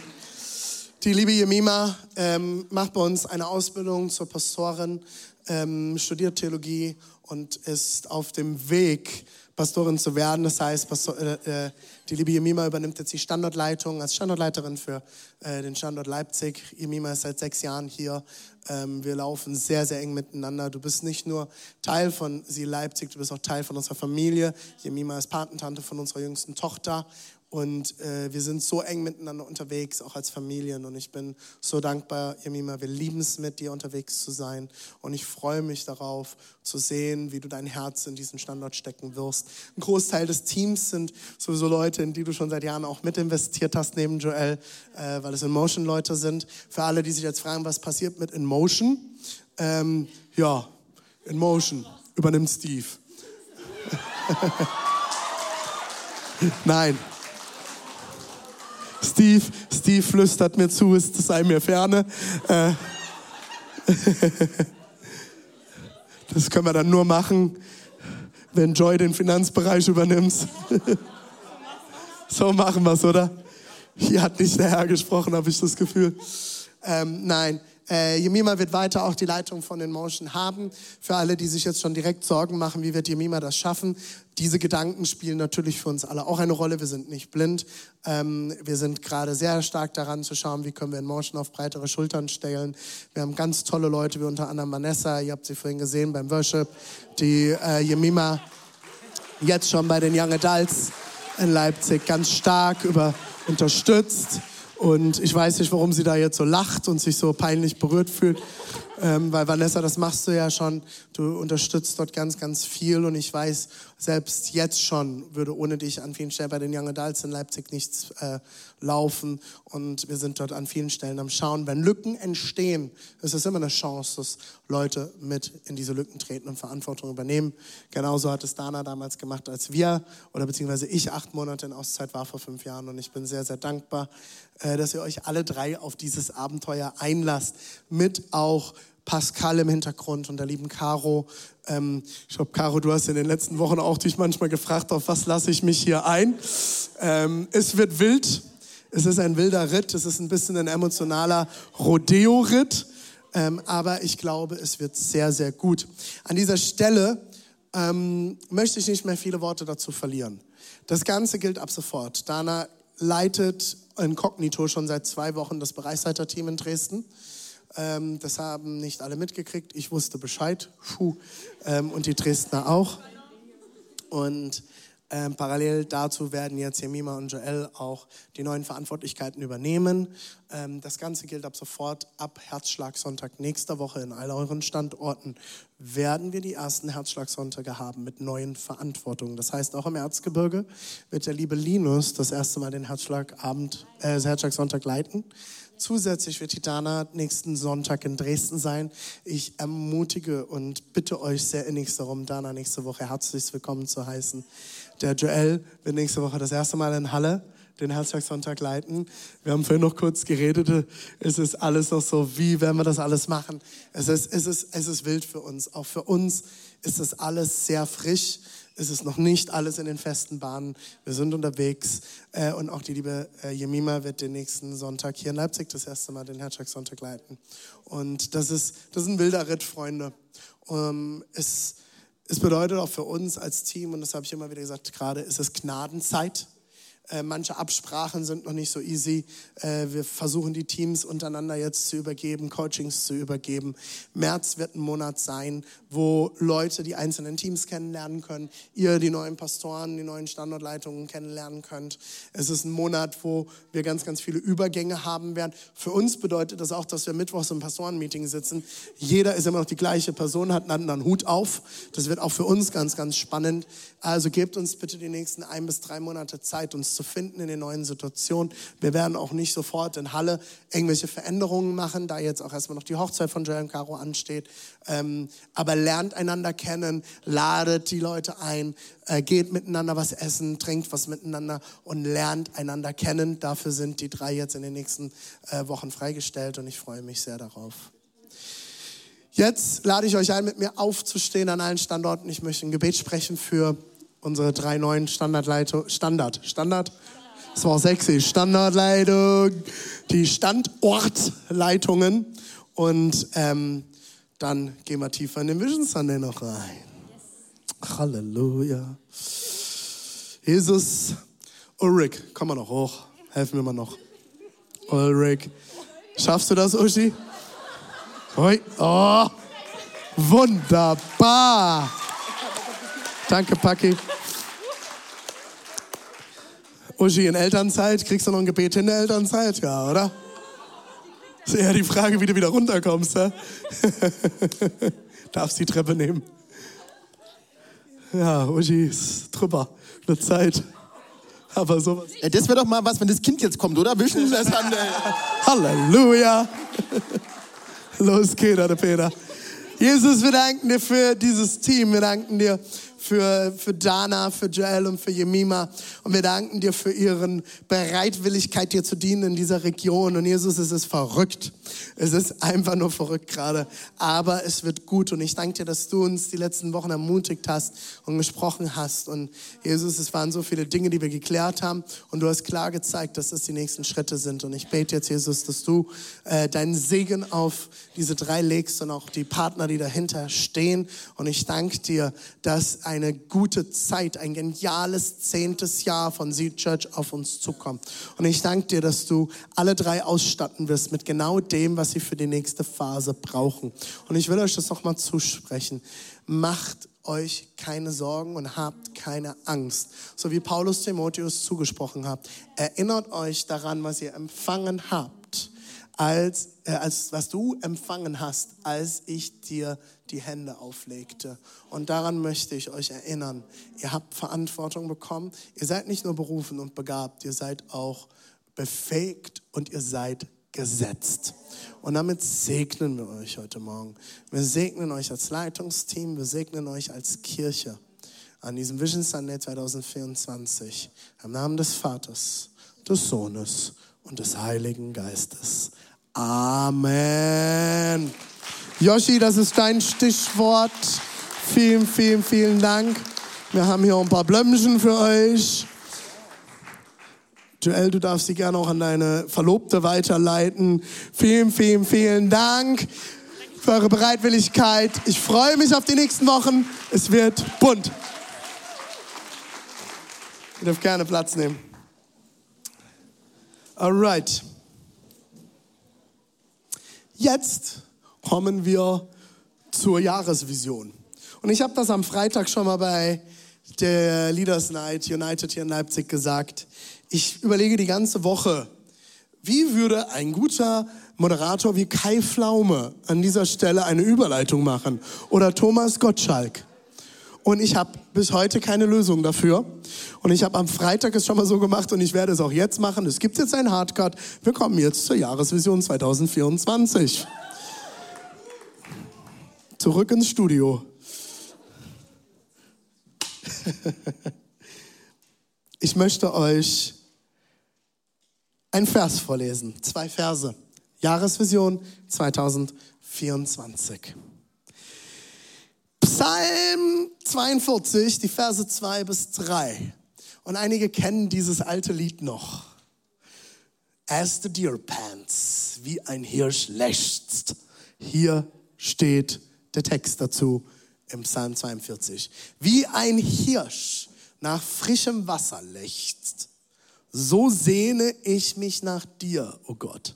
Die liebe Jemima ähm, macht bei uns eine Ausbildung zur Pastorin, ähm, studiert Theologie und ist auf dem Weg, Pastorin zu werden. Das heißt, Pastor, äh, äh, die liebe Jemima übernimmt jetzt die Standortleitung als Standortleiterin für äh, den Standort Leipzig. Jemima ist seit sechs Jahren hier. Ähm, wir laufen sehr, sehr eng miteinander. Du bist nicht nur Teil von Sie Leipzig, du bist auch Teil von unserer Familie. Jemima ist Patentante von unserer jüngsten Tochter und äh, wir sind so eng miteinander unterwegs, auch als Familien. Und ich bin so dankbar, Jemima, wir lieben es, mit dir unterwegs zu sein. Und ich freue mich darauf, zu sehen, wie du dein Herz in diesen Standort stecken wirst. Ein Großteil des Teams sind sowieso Leute, in die du schon seit Jahren auch mit investiert hast, neben Joel, äh, weil es In-Motion-Leute sind. Für alle, die sich jetzt fragen, was passiert mit In-Motion? Ähm, ja, In-Motion übernimmt Steve. *laughs* Nein, Steve, Steve flüstert mir zu, es sei mir ferne. Äh, *laughs* das können wir dann nur machen, wenn Joy den Finanzbereich übernimmt. *laughs* so machen wir es, oder? Hier hat nicht der Herr gesprochen, habe ich das Gefühl. Ähm, nein, äh, Jemima wird weiter auch die Leitung von den Motion haben. Für alle, die sich jetzt schon direkt Sorgen machen, wie wird Jemima das schaffen? Diese Gedanken spielen natürlich für uns alle auch eine Rolle. Wir sind nicht blind. Ähm, wir sind gerade sehr stark daran zu schauen, wie können wir in Motion auf breitere Schultern stellen. Wir haben ganz tolle Leute, wie unter anderem Vanessa, ihr habt sie vorhin gesehen beim Worship, die äh, Jemima jetzt schon bei den Young Adults in Leipzig ganz stark über unterstützt. Und ich weiß nicht, warum sie da jetzt so lacht und sich so peinlich berührt fühlt. Ähm, weil Vanessa, das machst du ja schon. Du unterstützt dort ganz, ganz viel. Und ich weiß, selbst jetzt schon würde ohne dich an vielen Stellen bei den Young Adults in Leipzig nichts äh, laufen. Und wir sind dort an vielen Stellen am Schauen. Wenn Lücken entstehen, ist es immer eine Chance, dass Leute mit in diese Lücken treten und Verantwortung übernehmen. Genauso hat es Dana damals gemacht, als wir oder beziehungsweise ich acht Monate in Auszeit war vor fünf Jahren. Und ich bin sehr, sehr dankbar, äh, dass ihr euch alle drei auf dieses Abenteuer einlasst. Mit auch Pascal im Hintergrund und der lieben Caro. Ähm, ich glaube, Caro, du hast in den letzten Wochen auch dich manchmal gefragt, auf was lasse ich mich hier ein. Ähm, es wird wild. Es ist ein wilder Ritt. Es ist ein bisschen ein emotionaler Rodeo-Ritt. Ähm, aber ich glaube, es wird sehr, sehr gut. An dieser Stelle ähm, möchte ich nicht mehr viele Worte dazu verlieren. Das Ganze gilt ab sofort. Dana leitet inkognito schon seit zwei Wochen das Bereichsleiterteam in Dresden. Ähm, das haben nicht alle mitgekriegt. Ich wusste Bescheid. Ähm, und die Dresdner auch. Und ähm, parallel dazu werden jetzt Jemima und Joel auch die neuen Verantwortlichkeiten übernehmen. Ähm, das Ganze gilt ab sofort. Ab Herzschlagsonntag nächster Woche in all euren Standorten werden wir die ersten Herzschlagsonntage haben mit neuen Verantwortungen. Das heißt, auch im Erzgebirge wird der liebe Linus das erste Mal den Herzschlagabend, äh, Herzschlagsonntag leiten. Zusätzlich wird Titana nächsten Sonntag in Dresden sein. Ich ermutige und bitte euch sehr innigst darum, Dana nächste Woche herzlich willkommen zu heißen. Der Joel wird nächste Woche das erste Mal in Halle den Herzschlagsonntag leiten. Wir haben vorhin noch kurz geredet. Es ist alles noch so, wie werden wir das alles machen? Es ist, es ist, es ist wild für uns. Auch für uns ist das alles sehr frisch ist es noch nicht alles in den festen Bahnen. Wir sind unterwegs äh, und auch die liebe äh, Jemima wird den nächsten Sonntag hier in Leipzig das erste Mal den Herzschlagssonntag leiten. Und das ist, das ist ein wilder Ritt, Freunde. Um, es, es bedeutet auch für uns als Team, und das habe ich immer wieder gesagt, gerade ist es Gnadenzeit. Äh, manche Absprachen sind noch nicht so easy. Äh, wir versuchen die Teams untereinander jetzt zu übergeben, Coachings zu übergeben. März wird ein Monat sein, wo Leute die einzelnen Teams kennenlernen können, ihr die neuen Pastoren, die neuen Standortleitungen kennenlernen könnt. Es ist ein Monat, wo wir ganz, ganz viele Übergänge haben werden. Für uns bedeutet das auch, dass wir mittwochs im Pastorenmeeting sitzen. Jeder ist immer noch die gleiche Person, hat einen anderen Hut auf. Das wird auch für uns ganz, ganz spannend. Also gebt uns bitte die nächsten ein bis drei Monate Zeit, uns zu finden in den neuen Situationen. Wir werden auch nicht sofort in Halle irgendwelche Veränderungen machen, da jetzt auch erstmal noch die Hochzeit von Joel und Caro ansteht. Ähm, aber lernt einander kennen, ladet die Leute ein, äh, geht miteinander was essen, trinkt was miteinander und lernt einander kennen. Dafür sind die drei jetzt in den nächsten äh, Wochen freigestellt und ich freue mich sehr darauf. Jetzt lade ich euch ein, mit mir aufzustehen an allen Standorten. Ich möchte ein Gebet sprechen für unsere drei neuen Standardleitung, Standard, Standard, das war sexy, Standardleitung, die Standortleitungen und ähm, dann gehen wir tiefer in den Vision Sunday noch rein. Halleluja. Jesus, Ulrich, komm mal noch hoch, helfen wir mal noch. Ulrich, schaffst du das, Uschi? Oi. Oh, wunderbar. Danke, Paki. Uschi, in Elternzeit, kriegst du noch ein Gebet in der Elternzeit? Ja, oder? Ist eher die Frage, wie du wieder runterkommst. Ja? *laughs* Darfst die Treppe nehmen. Ja, Uschi ist drüber. Eine Zeit. Aber sowas. Das wäre doch mal was, wenn das Kind jetzt kommt, oder? Wischen das an. *laughs* Halleluja. Los geht's, der Peter. Jesus, wir danken dir für dieses Team. Wir danken dir für, für Dana, für Joel und für Jemima. Und wir danken dir für ihren Bereitwilligkeit, dir zu dienen in dieser Region. Und Jesus, es ist verrückt. Es ist einfach nur verrückt gerade. Aber es wird gut. Und ich danke dir, dass du uns die letzten Wochen ermutigt hast und gesprochen hast. Und Jesus, es waren so viele Dinge, die wir geklärt haben. Und du hast klar gezeigt, dass das die nächsten Schritte sind. Und ich bete jetzt, Jesus, dass du äh, deinen Segen auf diese drei legst und auch die Partner, die dahinter stehen. Und ich danke dir, dass eine gute Zeit, ein geniales zehntes Jahr von Seed Church auf uns zukommt. Und ich danke dir, dass du alle drei ausstatten wirst mit genau dem, was sie für die nächste Phase brauchen. Und ich will euch das nochmal zusprechen. Macht euch keine Sorgen und habt keine Angst. So wie Paulus Timotheus zugesprochen hat. Erinnert euch daran, was ihr empfangen habt als, äh, als was du empfangen hast, als ich dir die Hände auflegte. Und daran möchte ich euch erinnern. Ihr habt Verantwortung bekommen. Ihr seid nicht nur berufen und begabt, ihr seid auch befähigt und ihr seid gesetzt. Und damit segnen wir euch heute Morgen. Wir segnen euch als Leitungsteam, wir segnen euch als Kirche an diesem Vision Sunday 2024. Im Namen des Vaters, des Sohnes und des Heiligen Geistes. Amen. Yoshi, das ist dein Stichwort. Vielen, vielen, vielen Dank. Wir haben hier ein paar Blömchen für euch. Joel, du darfst sie gerne auch an deine Verlobte weiterleiten. Vielen, vielen, vielen Dank für eure Bereitwilligkeit. Ich freue mich auf die nächsten Wochen. Es wird bunt. Ihr dürft gerne Platz nehmen. Alright. Jetzt kommen wir zur Jahresvision. Und ich habe das am Freitag schon mal bei der Leaders Night United hier in Leipzig gesagt. Ich überlege die ganze Woche, wie würde ein guter Moderator wie Kai Flaume an dieser Stelle eine Überleitung machen? Oder Thomas Gottschalk? Und ich habe bis heute keine Lösung dafür. Und ich habe am Freitag es schon mal so gemacht und ich werde es auch jetzt machen. Es gibt jetzt einen Hardcut. Wir kommen jetzt zur Jahresvision 2024. Zurück ins Studio. Ich möchte euch einen Vers vorlesen. Zwei Verse. Jahresvision 2024. Psalm 42, die Verse 2 bis 3. Und einige kennen dieses alte Lied noch. As the deer pants, wie ein Hirsch lechzt. Hier steht der Text dazu im Psalm 42. Wie ein Hirsch nach frischem Wasser lechzt, So sehne ich mich nach dir, o oh Gott.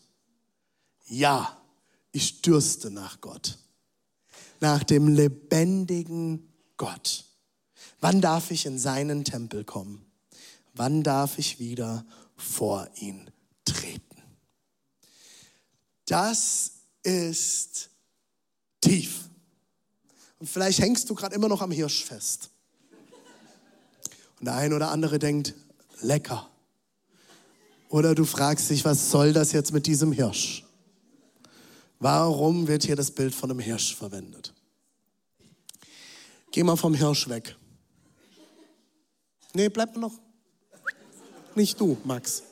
Ja, ich dürste nach Gott, nach dem lebendigen Gott. Wann darf ich in seinen Tempel kommen? Wann darf ich wieder vor ihn treten? Das ist tief. Und vielleicht hängst du gerade immer noch am Hirsch fest. Und der eine oder andere denkt, lecker. Oder du fragst dich, was soll das jetzt mit diesem Hirsch? Warum wird hier das Bild von einem Hirsch verwendet? Geh mal vom Hirsch weg. Nee, bleib mal noch. Nicht du, Max.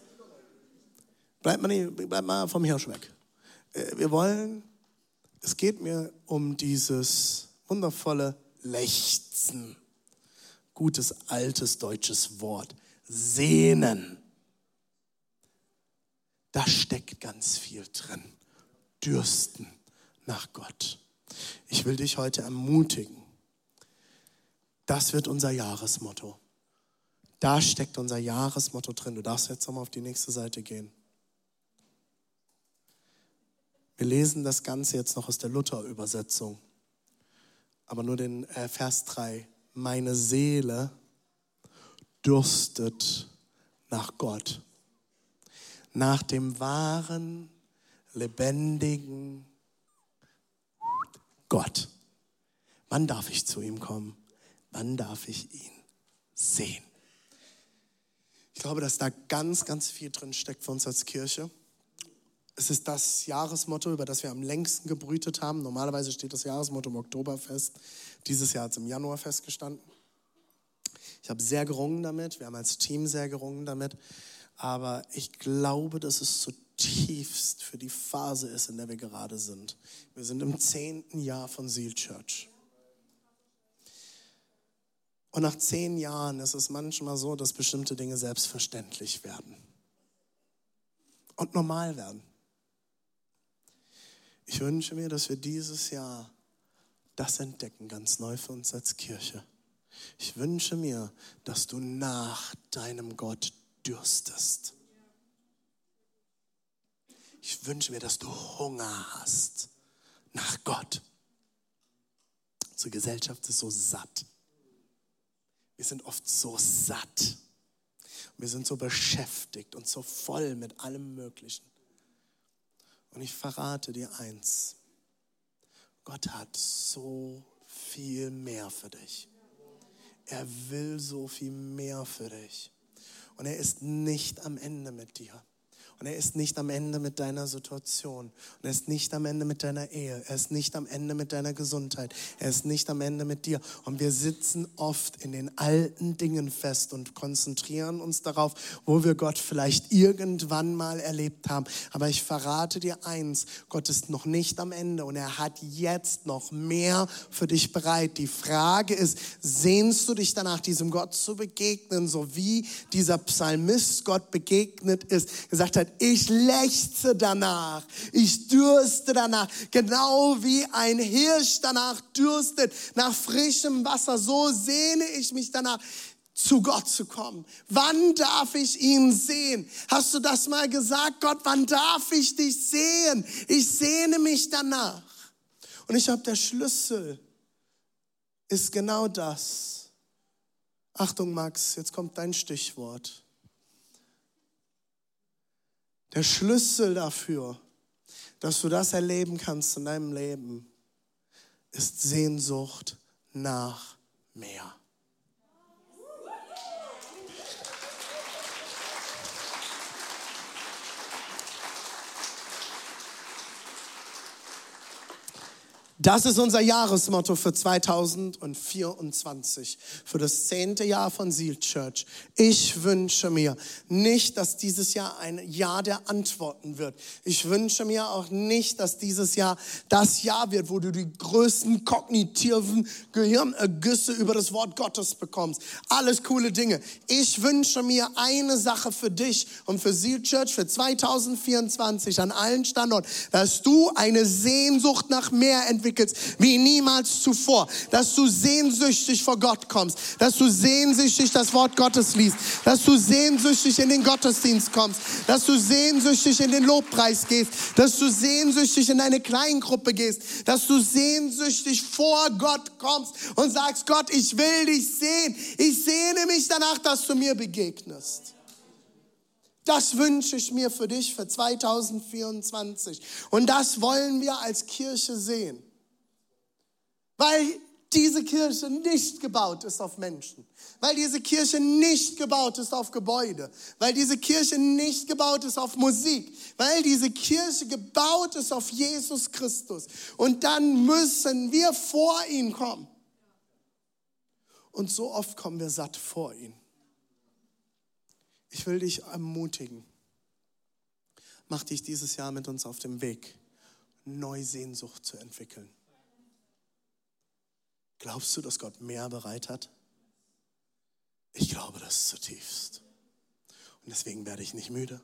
Bleib mal, nicht, bleib mal vom Hirsch weg. Äh, wir wollen, es geht mir um dieses wundervolle Lechzen. Gutes altes deutsches Wort. Sehnen. Da steckt ganz viel drin. Dürsten nach Gott. Ich will dich heute ermutigen. Das wird unser Jahresmotto. Da steckt unser Jahresmotto drin. Du darfst jetzt nochmal auf die nächste Seite gehen. Wir lesen das Ganze jetzt noch aus der Luther-Übersetzung, aber nur den äh, Vers 3. Meine Seele dürstet nach Gott, nach dem wahren, lebendigen Gott. Wann darf ich zu ihm kommen? Wann darf ich ihn sehen? Ich glaube, dass da ganz, ganz viel drin steckt für uns als Kirche. Es ist das Jahresmotto, über das wir am längsten gebrütet haben. Normalerweise steht das Jahresmotto im Oktober fest. Dieses Jahr hat es im Januar festgestanden. Ich habe sehr gerungen damit. Wir haben als Team sehr gerungen damit. Aber ich glaube, dass es zutiefst für die Phase ist, in der wir gerade sind. Wir sind im zehnten Jahr von Seal Church. Und nach zehn Jahren ist es manchmal so, dass bestimmte Dinge selbstverständlich werden und normal werden. Ich wünsche mir, dass wir dieses Jahr das entdecken, ganz neu für uns als Kirche. Ich wünsche mir, dass du nach deinem Gott dürstest. Ich wünsche mir, dass du Hunger hast nach Gott. Unsere Gesellschaft ist so satt. Wir sind oft so satt. Wir sind so beschäftigt und so voll mit allem Möglichen. Und ich verrate dir eins. Gott hat so viel mehr für dich. Er will so viel mehr für dich. Und er ist nicht am Ende mit dir. Und er ist nicht am Ende mit deiner Situation. Und er ist nicht am Ende mit deiner Ehe. Er ist nicht am Ende mit deiner Gesundheit. Er ist nicht am Ende mit dir. Und wir sitzen oft in den alten Dingen fest und konzentrieren uns darauf, wo wir Gott vielleicht irgendwann mal erlebt haben. Aber ich verrate dir eins, Gott ist noch nicht am Ende und er hat jetzt noch mehr für dich bereit. Die Frage ist, sehnst du dich danach, diesem Gott zu begegnen, so wie dieser Psalmist Gott begegnet ist, gesagt hat, ich lechze danach. Ich dürste danach. Genau wie ein Hirsch danach dürstet nach frischem Wasser. So sehne ich mich danach zu Gott zu kommen. Wann darf ich ihn sehen? Hast du das mal gesagt? Gott, wann darf ich dich sehen? Ich sehne mich danach. Und ich glaube, der Schlüssel ist genau das. Achtung, Max, jetzt kommt dein Stichwort. Der Schlüssel dafür, dass du das erleben kannst in deinem Leben, ist Sehnsucht nach mehr. Das ist unser Jahresmotto für 2024, für das zehnte Jahr von Seal Church. Ich wünsche mir nicht, dass dieses Jahr ein Jahr der Antworten wird. Ich wünsche mir auch nicht, dass dieses Jahr das Jahr wird, wo du die größten kognitiven Gehirnergüsse über das Wort Gottes bekommst. Alles coole Dinge. Ich wünsche mir eine Sache für dich und für Seal Church für 2024 an allen Standorten, dass du eine Sehnsucht nach mehr entwickelst entwickelst wie niemals zuvor. Dass du sehnsüchtig vor Gott kommst. Dass du sehnsüchtig das Wort Gottes liest. Dass du sehnsüchtig in den Gottesdienst kommst. Dass du sehnsüchtig in den Lobpreis gehst. Dass du sehnsüchtig in deine Kleingruppe gehst. Dass du sehnsüchtig vor Gott kommst und sagst, Gott, ich will dich sehen. Ich sehne mich danach, dass du mir begegnest. Das wünsche ich mir für dich für 2024. Und das wollen wir als Kirche sehen. Weil diese Kirche nicht gebaut ist auf Menschen, weil diese Kirche nicht gebaut ist auf Gebäude, weil diese Kirche nicht gebaut ist auf Musik, weil diese Kirche gebaut ist auf Jesus Christus. Und dann müssen wir vor ihn kommen. Und so oft kommen wir satt vor ihn. Ich will dich ermutigen. Mach dich dieses Jahr mit uns auf dem Weg, neue Sehnsucht zu entwickeln. Glaubst du, dass Gott mehr bereit hat? Ich glaube das zutiefst. Und deswegen werde ich nicht müde.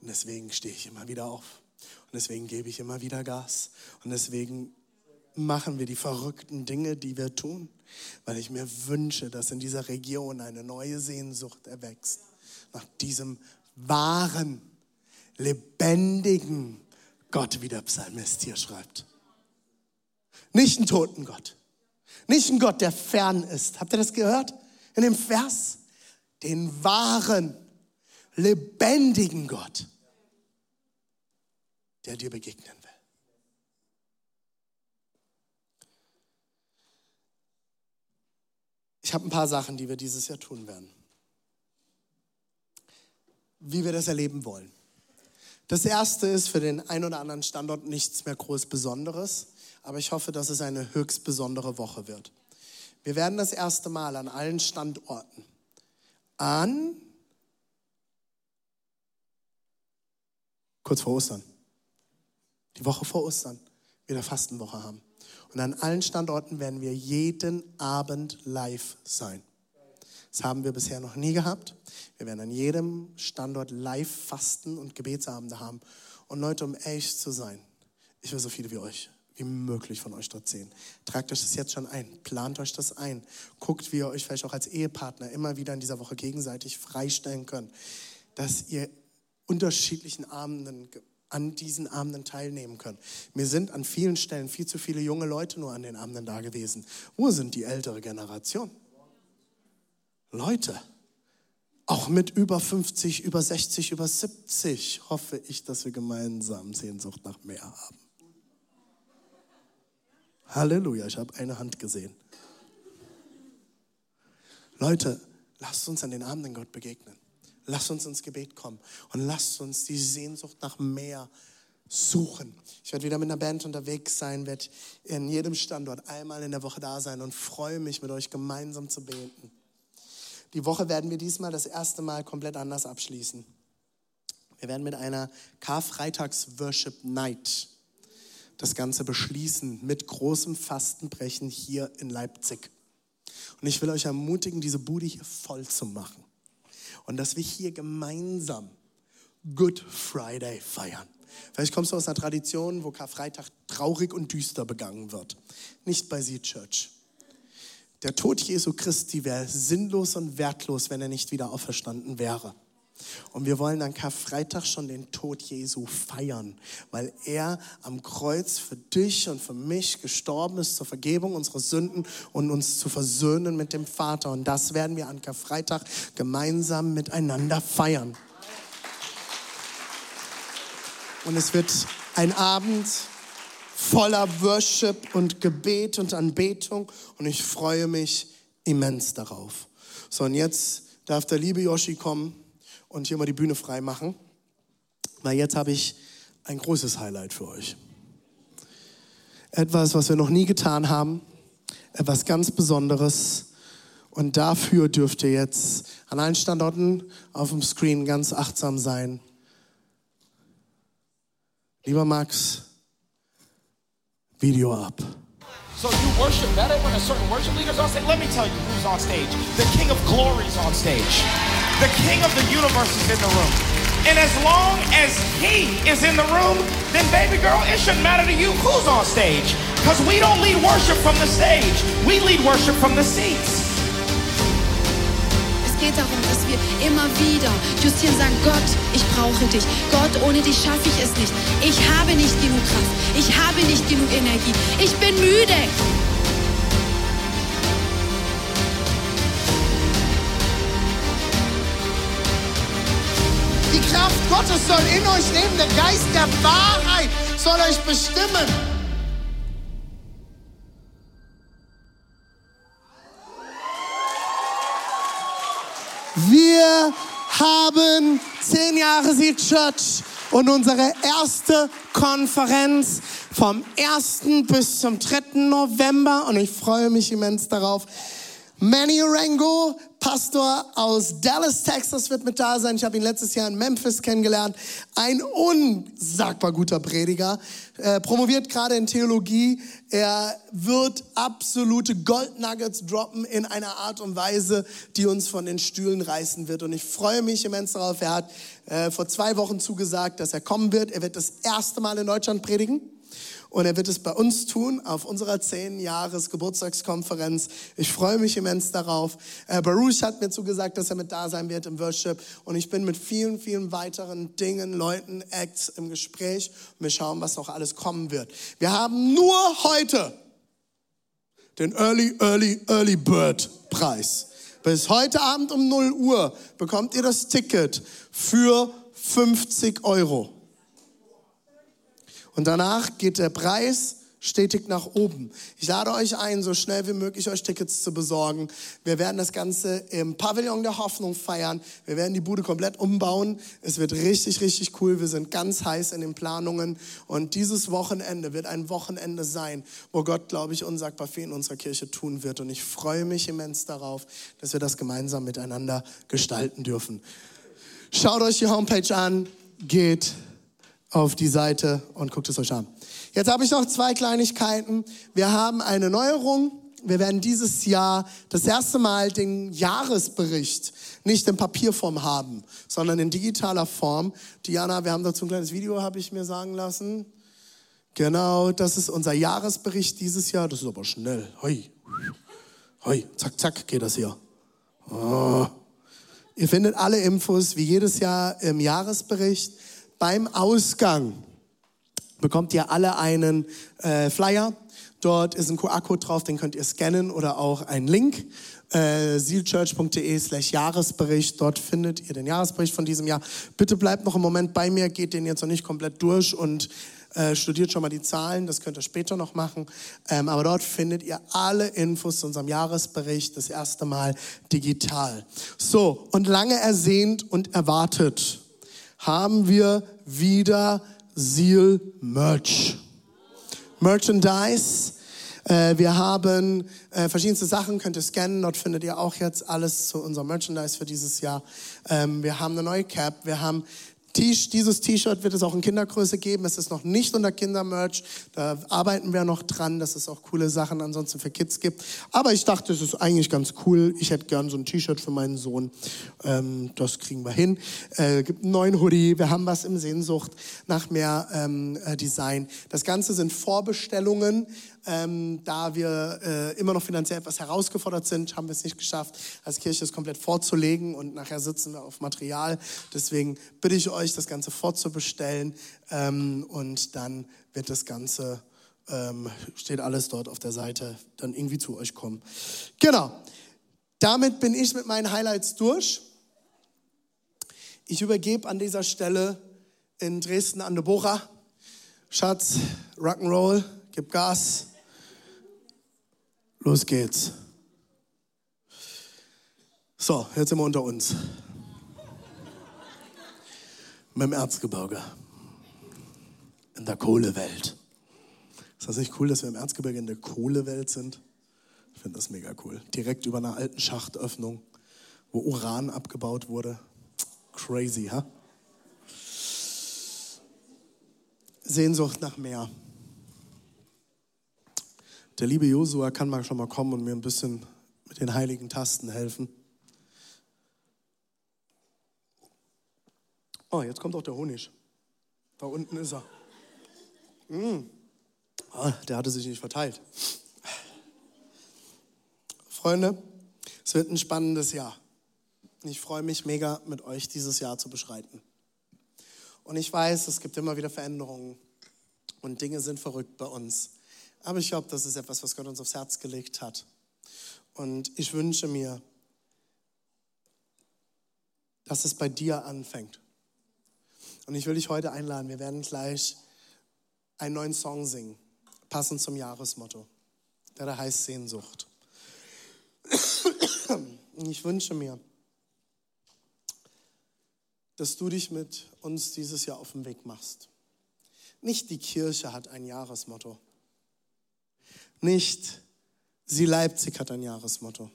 Und deswegen stehe ich immer wieder auf. Und deswegen gebe ich immer wieder Gas. Und deswegen machen wir die verrückten Dinge, die wir tun. Weil ich mir wünsche, dass in dieser Region eine neue Sehnsucht erwächst. Nach diesem wahren, lebendigen Gott, wie der Psalmist hier schreibt. Nicht ein toten Gott. Nicht ein Gott, der fern ist. Habt ihr das gehört? In dem Vers? Den wahren, lebendigen Gott, der dir begegnen will. Ich habe ein paar Sachen, die wir dieses Jahr tun werden. Wie wir das erleben wollen. Das erste ist für den ein oder anderen Standort nichts mehr groß Besonderes aber ich hoffe, dass es eine höchst besondere Woche wird. Wir werden das erste Mal an allen Standorten an kurz vor Ostern, die Woche vor Ostern, wieder Fastenwoche haben. Und an allen Standorten werden wir jeden Abend live sein. Das haben wir bisher noch nie gehabt. Wir werden an jedem Standort live Fasten und Gebetsabende haben. Und Leute, um echt zu sein, ich will so viele wie euch wie möglich von euch dort sehen. Tragt euch das jetzt schon ein, plant euch das ein, guckt, wie ihr euch vielleicht auch als Ehepartner immer wieder in dieser Woche gegenseitig freistellen könnt, dass ihr unterschiedlichen Abenden an diesen Abenden teilnehmen könnt. Mir sind an vielen Stellen viel zu viele junge Leute nur an den Abenden da gewesen. Wo sind die ältere Generation? Leute, auch mit über 50, über 60, über 70 hoffe ich, dass wir gemeinsam Sehnsucht nach mehr haben. Halleluja, ich habe eine Hand gesehen. Leute, lasst uns an den Abenden Gott begegnen. Lasst uns ins Gebet kommen und lasst uns die Sehnsucht nach mehr suchen. Ich werde wieder mit einer Band unterwegs sein, werde in jedem Standort einmal in der Woche da sein und freue mich, mit euch gemeinsam zu beten. Die Woche werden wir diesmal das erste Mal komplett anders abschließen. Wir werden mit einer Karfreitags-Worship-Night das Ganze beschließen mit großem Fastenbrechen hier in Leipzig. Und ich will euch ermutigen, diese Bude hier voll zu machen. Und dass wir hier gemeinsam Good Friday feiern. Vielleicht kommst du aus einer Tradition, wo Karfreitag traurig und düster begangen wird. Nicht bei Sie Church. Der Tod Jesu Christi wäre sinnlos und wertlos, wenn er nicht wieder auferstanden wäre. Und wir wollen an Karfreitag schon den Tod Jesu feiern, weil er am Kreuz für dich und für mich gestorben ist zur Vergebung unserer Sünden und uns zu versöhnen mit dem Vater. Und das werden wir an Karfreitag gemeinsam miteinander feiern. Und es wird ein Abend voller Worship und Gebet und Anbetung. Und ich freue mich immens darauf. So, und jetzt darf der liebe Yoshi kommen und hier mal die Bühne frei machen, weil jetzt habe ich ein großes Highlight für euch. Etwas, was wir noch nie getan haben, etwas ganz Besonderes. Und dafür dürft ihr jetzt an allen Standorten auf dem Screen ganz achtsam sein. Lieber Max, Video ab. So you worship better when a certain worship leader's on stage? Let me tell you who's on stage. The King of Glory's on stage. The King of the universe is in the room. And as long as he is in the room, then baby girl, it shouldn't matter to you who's on stage. Because we don't lead worship from the stage, we lead worship from the seats. Es geht darum, dass wir immer wieder justieren sagen, Gott, ich brauche dich. Gott, ohne dich schaffe ich es nicht. Ich habe nicht genug Kraft. Ich habe nicht genug Energie. Ich bin müde. Gottes soll in euch leben. Der Geist der Wahrheit soll euch bestimmen. Wir haben zehn Jahre Seed Church und unsere erste Konferenz vom 1. bis zum 3. November und ich freue mich immens darauf. Manny Orengo, Pastor aus Dallas, Texas, wird mit da sein. Ich habe ihn letztes Jahr in Memphis kennengelernt. Ein unsagbar guter Prediger. Er promoviert gerade in Theologie. Er wird absolute Goldnuggets droppen in einer Art und Weise, die uns von den Stühlen reißen wird. Und ich freue mich immens darauf. Er hat äh, vor zwei Wochen zugesagt, dass er kommen wird. Er wird das erste Mal in Deutschland predigen. Und er wird es bei uns tun, auf unserer 10 Jahres Geburtstagskonferenz. Ich freue mich immens darauf. Äh, Baruch hat mir zugesagt, dass er mit da sein wird im Worship. Und ich bin mit vielen, vielen weiteren Dingen, Leuten, Acts im Gespräch. Wir schauen, was noch alles kommen wird. Wir haben nur heute den Early, Early, Early Bird Preis. Bis heute Abend um 0 Uhr bekommt ihr das Ticket für 50 Euro. Und danach geht der Preis stetig nach oben. Ich lade euch ein, so schnell wie möglich euch Tickets zu besorgen. Wir werden das Ganze im Pavillon der Hoffnung feiern. Wir werden die Bude komplett umbauen. Es wird richtig, richtig cool. Wir sind ganz heiß in den Planungen. Und dieses Wochenende wird ein Wochenende sein, wo Gott, glaube ich, unsagbar viel in unserer Kirche tun wird. Und ich freue mich immens darauf, dass wir das gemeinsam miteinander gestalten dürfen. Schaut euch die Homepage an, geht auf die Seite und guckt es euch an. Jetzt habe ich noch zwei Kleinigkeiten. Wir haben eine Neuerung. Wir werden dieses Jahr das erste Mal den Jahresbericht nicht in Papierform haben, sondern in digitaler Form. Diana, wir haben dazu ein kleines Video, habe ich mir sagen lassen. Genau, das ist unser Jahresbericht dieses Jahr. Das ist aber schnell. Hoi, hoi, zack, zack geht das hier. Oh. Ihr findet alle Infos wie jedes Jahr im Jahresbericht. Beim Ausgang bekommt ihr alle einen äh, Flyer. Dort ist ein QR-Code drauf, den könnt ihr scannen oder auch einen Link. Äh, sealchurch.de slash Jahresbericht. Dort findet ihr den Jahresbericht von diesem Jahr. Bitte bleibt noch einen Moment bei mir, geht den jetzt noch nicht komplett durch und äh, studiert schon mal die Zahlen, das könnt ihr später noch machen. Ähm, aber dort findet ihr alle Infos zu unserem Jahresbericht, das erste Mal digital. So, und lange ersehnt und erwartet haben wir wieder Seal Merch. Merchandise. Äh, wir haben äh, verschiedenste Sachen, könnt ihr scannen. Dort findet ihr auch jetzt alles zu unserem Merchandise für dieses Jahr. Ähm, wir haben eine neue Cap. Wir haben dieses T-Shirt wird es auch in Kindergröße geben. Es ist noch nicht unter Kindermerch. Da arbeiten wir noch dran, dass es auch coole Sachen ansonsten für Kids gibt. Aber ich dachte, es ist eigentlich ganz cool. Ich hätte gern so ein T-Shirt für meinen Sohn. Ähm, das kriegen wir hin. Äh, gibt einen neuen Hoodie. Wir haben was im Sehnsucht nach mehr ähm, äh, Design. Das Ganze sind Vorbestellungen. Ähm, da wir äh, immer noch finanziell etwas herausgefordert sind, haben wir es nicht geschafft, als Kirche es komplett vorzulegen und nachher sitzen wir auf Material. Deswegen bitte ich euch, das Ganze vorzubestellen ähm, und dann wird das Ganze, ähm, steht alles dort auf der Seite, dann irgendwie zu euch kommen. Genau. Damit bin ich mit meinen Highlights durch. Ich übergebe an dieser Stelle in Dresden an Deborah. Schatz, Rock'n'Roll, gib Gas. Los geht's. So, jetzt sind wir unter uns. Mit dem Erzgebirge. In der Kohlewelt. Ist das nicht cool, dass wir im Erzgebirge in der Kohlewelt sind? Ich finde das mega cool. Direkt über einer alten Schachtöffnung, wo Uran abgebaut wurde. Crazy, ha? Sehnsucht nach mehr. Der liebe Josua kann mal schon mal kommen und mir ein bisschen mit den heiligen Tasten helfen. Oh, jetzt kommt auch der Honig. Da unten ist er. Mm. Ah, der hatte sich nicht verteilt. Freunde, es wird ein spannendes Jahr. Ich freue mich mega, mit euch dieses Jahr zu beschreiten. Und ich weiß, es gibt immer wieder Veränderungen und Dinge sind verrückt bei uns. Aber ich glaube, das ist etwas, was Gott uns aufs Herz gelegt hat. Und ich wünsche mir, dass es bei dir anfängt. Und ich will dich heute einladen. Wir werden gleich einen neuen Song singen, passend zum Jahresmotto, der da heißt Sehnsucht. Und ich wünsche mir, dass du dich mit uns dieses Jahr auf den Weg machst. Nicht die Kirche hat ein Jahresmotto. Nicht sie Leipzig hat ein Jahresmotto.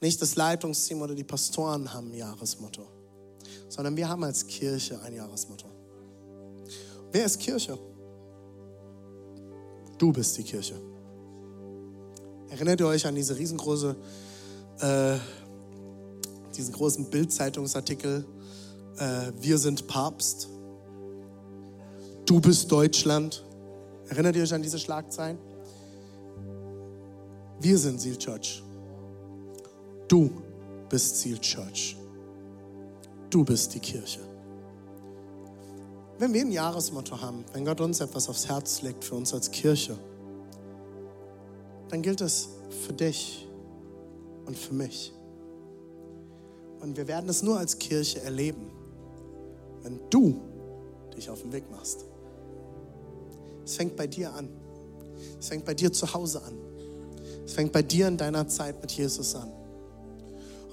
Nicht das Leitungsteam oder die Pastoren haben ein Jahresmotto, sondern wir haben als Kirche ein Jahresmotto. Wer ist Kirche? Du bist die Kirche. Erinnert ihr euch an diese riesengroße, äh, diesen großen Bildzeitungsartikel, äh, wir sind Papst, du bist Deutschland. Erinnert ihr euch an diese Schlagzeilen? Wir sind Seal Church. Du bist Seal Church. Du bist die Kirche. Wenn wir ein Jahresmotto haben, wenn Gott uns etwas aufs Herz legt für uns als Kirche, dann gilt es für dich und für mich. Und wir werden es nur als Kirche erleben, wenn du dich auf den Weg machst. Es fängt bei dir an. Es fängt bei dir zu Hause an. Es fängt bei dir in deiner Zeit mit Jesus an.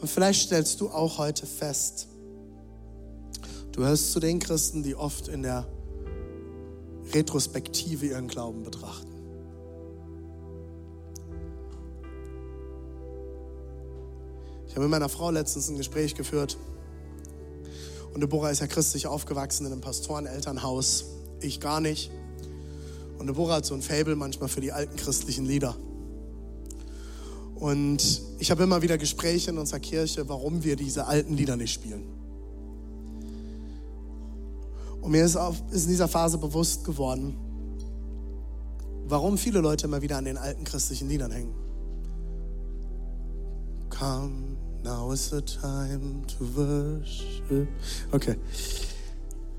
Und vielleicht stellst du auch heute fest, du hörst zu den Christen, die oft in der Retrospektive ihren Glauben betrachten. Ich habe mit meiner Frau letztens ein Gespräch geführt. Und Deborah ist ja christlich aufgewachsen in einem Pastorenelternhaus. Ich gar nicht. Und Deborah hat so ein Fable manchmal für die alten christlichen Lieder. Und ich habe immer wieder Gespräche in unserer Kirche, warum wir diese alten Lieder nicht spielen. Und mir ist, auf, ist in dieser Phase bewusst geworden, warum viele Leute immer wieder an den alten christlichen Liedern hängen. Come, now is the time to worship. Okay.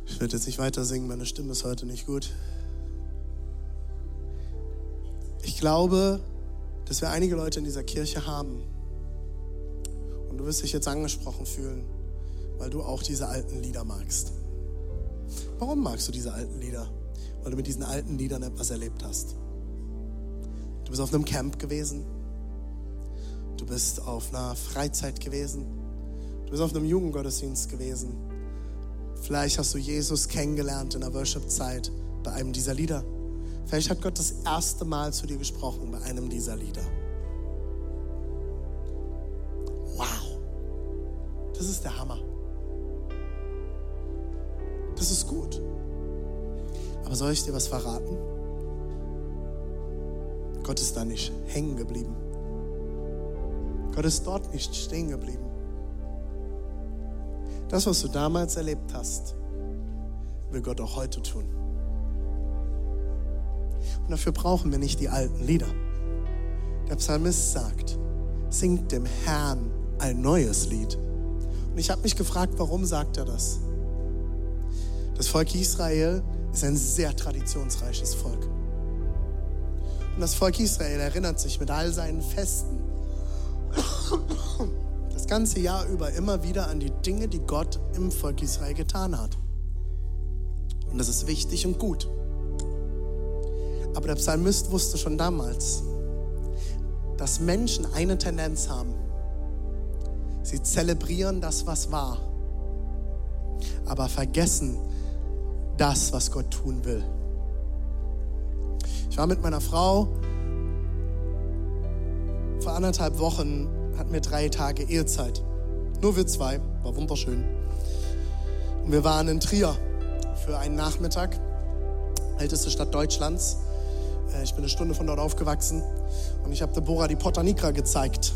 Ich werde jetzt nicht weiter singen, meine Stimme ist heute nicht gut. Ich glaube, dass wir einige Leute in dieser Kirche haben. Und du wirst dich jetzt angesprochen fühlen, weil du auch diese alten Lieder magst. Warum magst du diese alten Lieder? Weil du mit diesen alten Liedern etwas erlebt hast. Du bist auf einem Camp gewesen. Du bist auf einer Freizeit gewesen. Du bist auf einem Jugendgottesdienst gewesen. Vielleicht hast du Jesus kennengelernt in der Worship-Zeit bei einem dieser Lieder. Vielleicht hat Gott das erste Mal zu dir gesprochen bei einem dieser Lieder. Wow, das ist der Hammer. Das ist gut. Aber soll ich dir was verraten? Gott ist da nicht hängen geblieben. Gott ist dort nicht stehen geblieben. Das, was du damals erlebt hast, will Gott auch heute tun. Und dafür brauchen wir nicht die alten Lieder. Der Psalmist sagt, singt dem Herrn ein neues Lied. Und ich habe mich gefragt, warum sagt er das? Das Volk Israel ist ein sehr traditionsreiches Volk. Und das Volk Israel erinnert sich mit all seinen Festen *coughs* das ganze Jahr über immer wieder an die Dinge, die Gott im Volk Israel getan hat. Und das ist wichtig und gut. Aber der Psalmist wusste schon damals, dass Menschen eine Tendenz haben. Sie zelebrieren das, was war, aber vergessen das, was Gott tun will. Ich war mit meiner Frau vor anderthalb Wochen, hatten wir drei Tage Ehezeit. Nur wir zwei, war wunderschön. Und wir waren in Trier für einen Nachmittag, älteste Stadt Deutschlands. Äh, ich bin eine Stunde von dort aufgewachsen und ich habe Deborah die Porta Nigra gezeigt.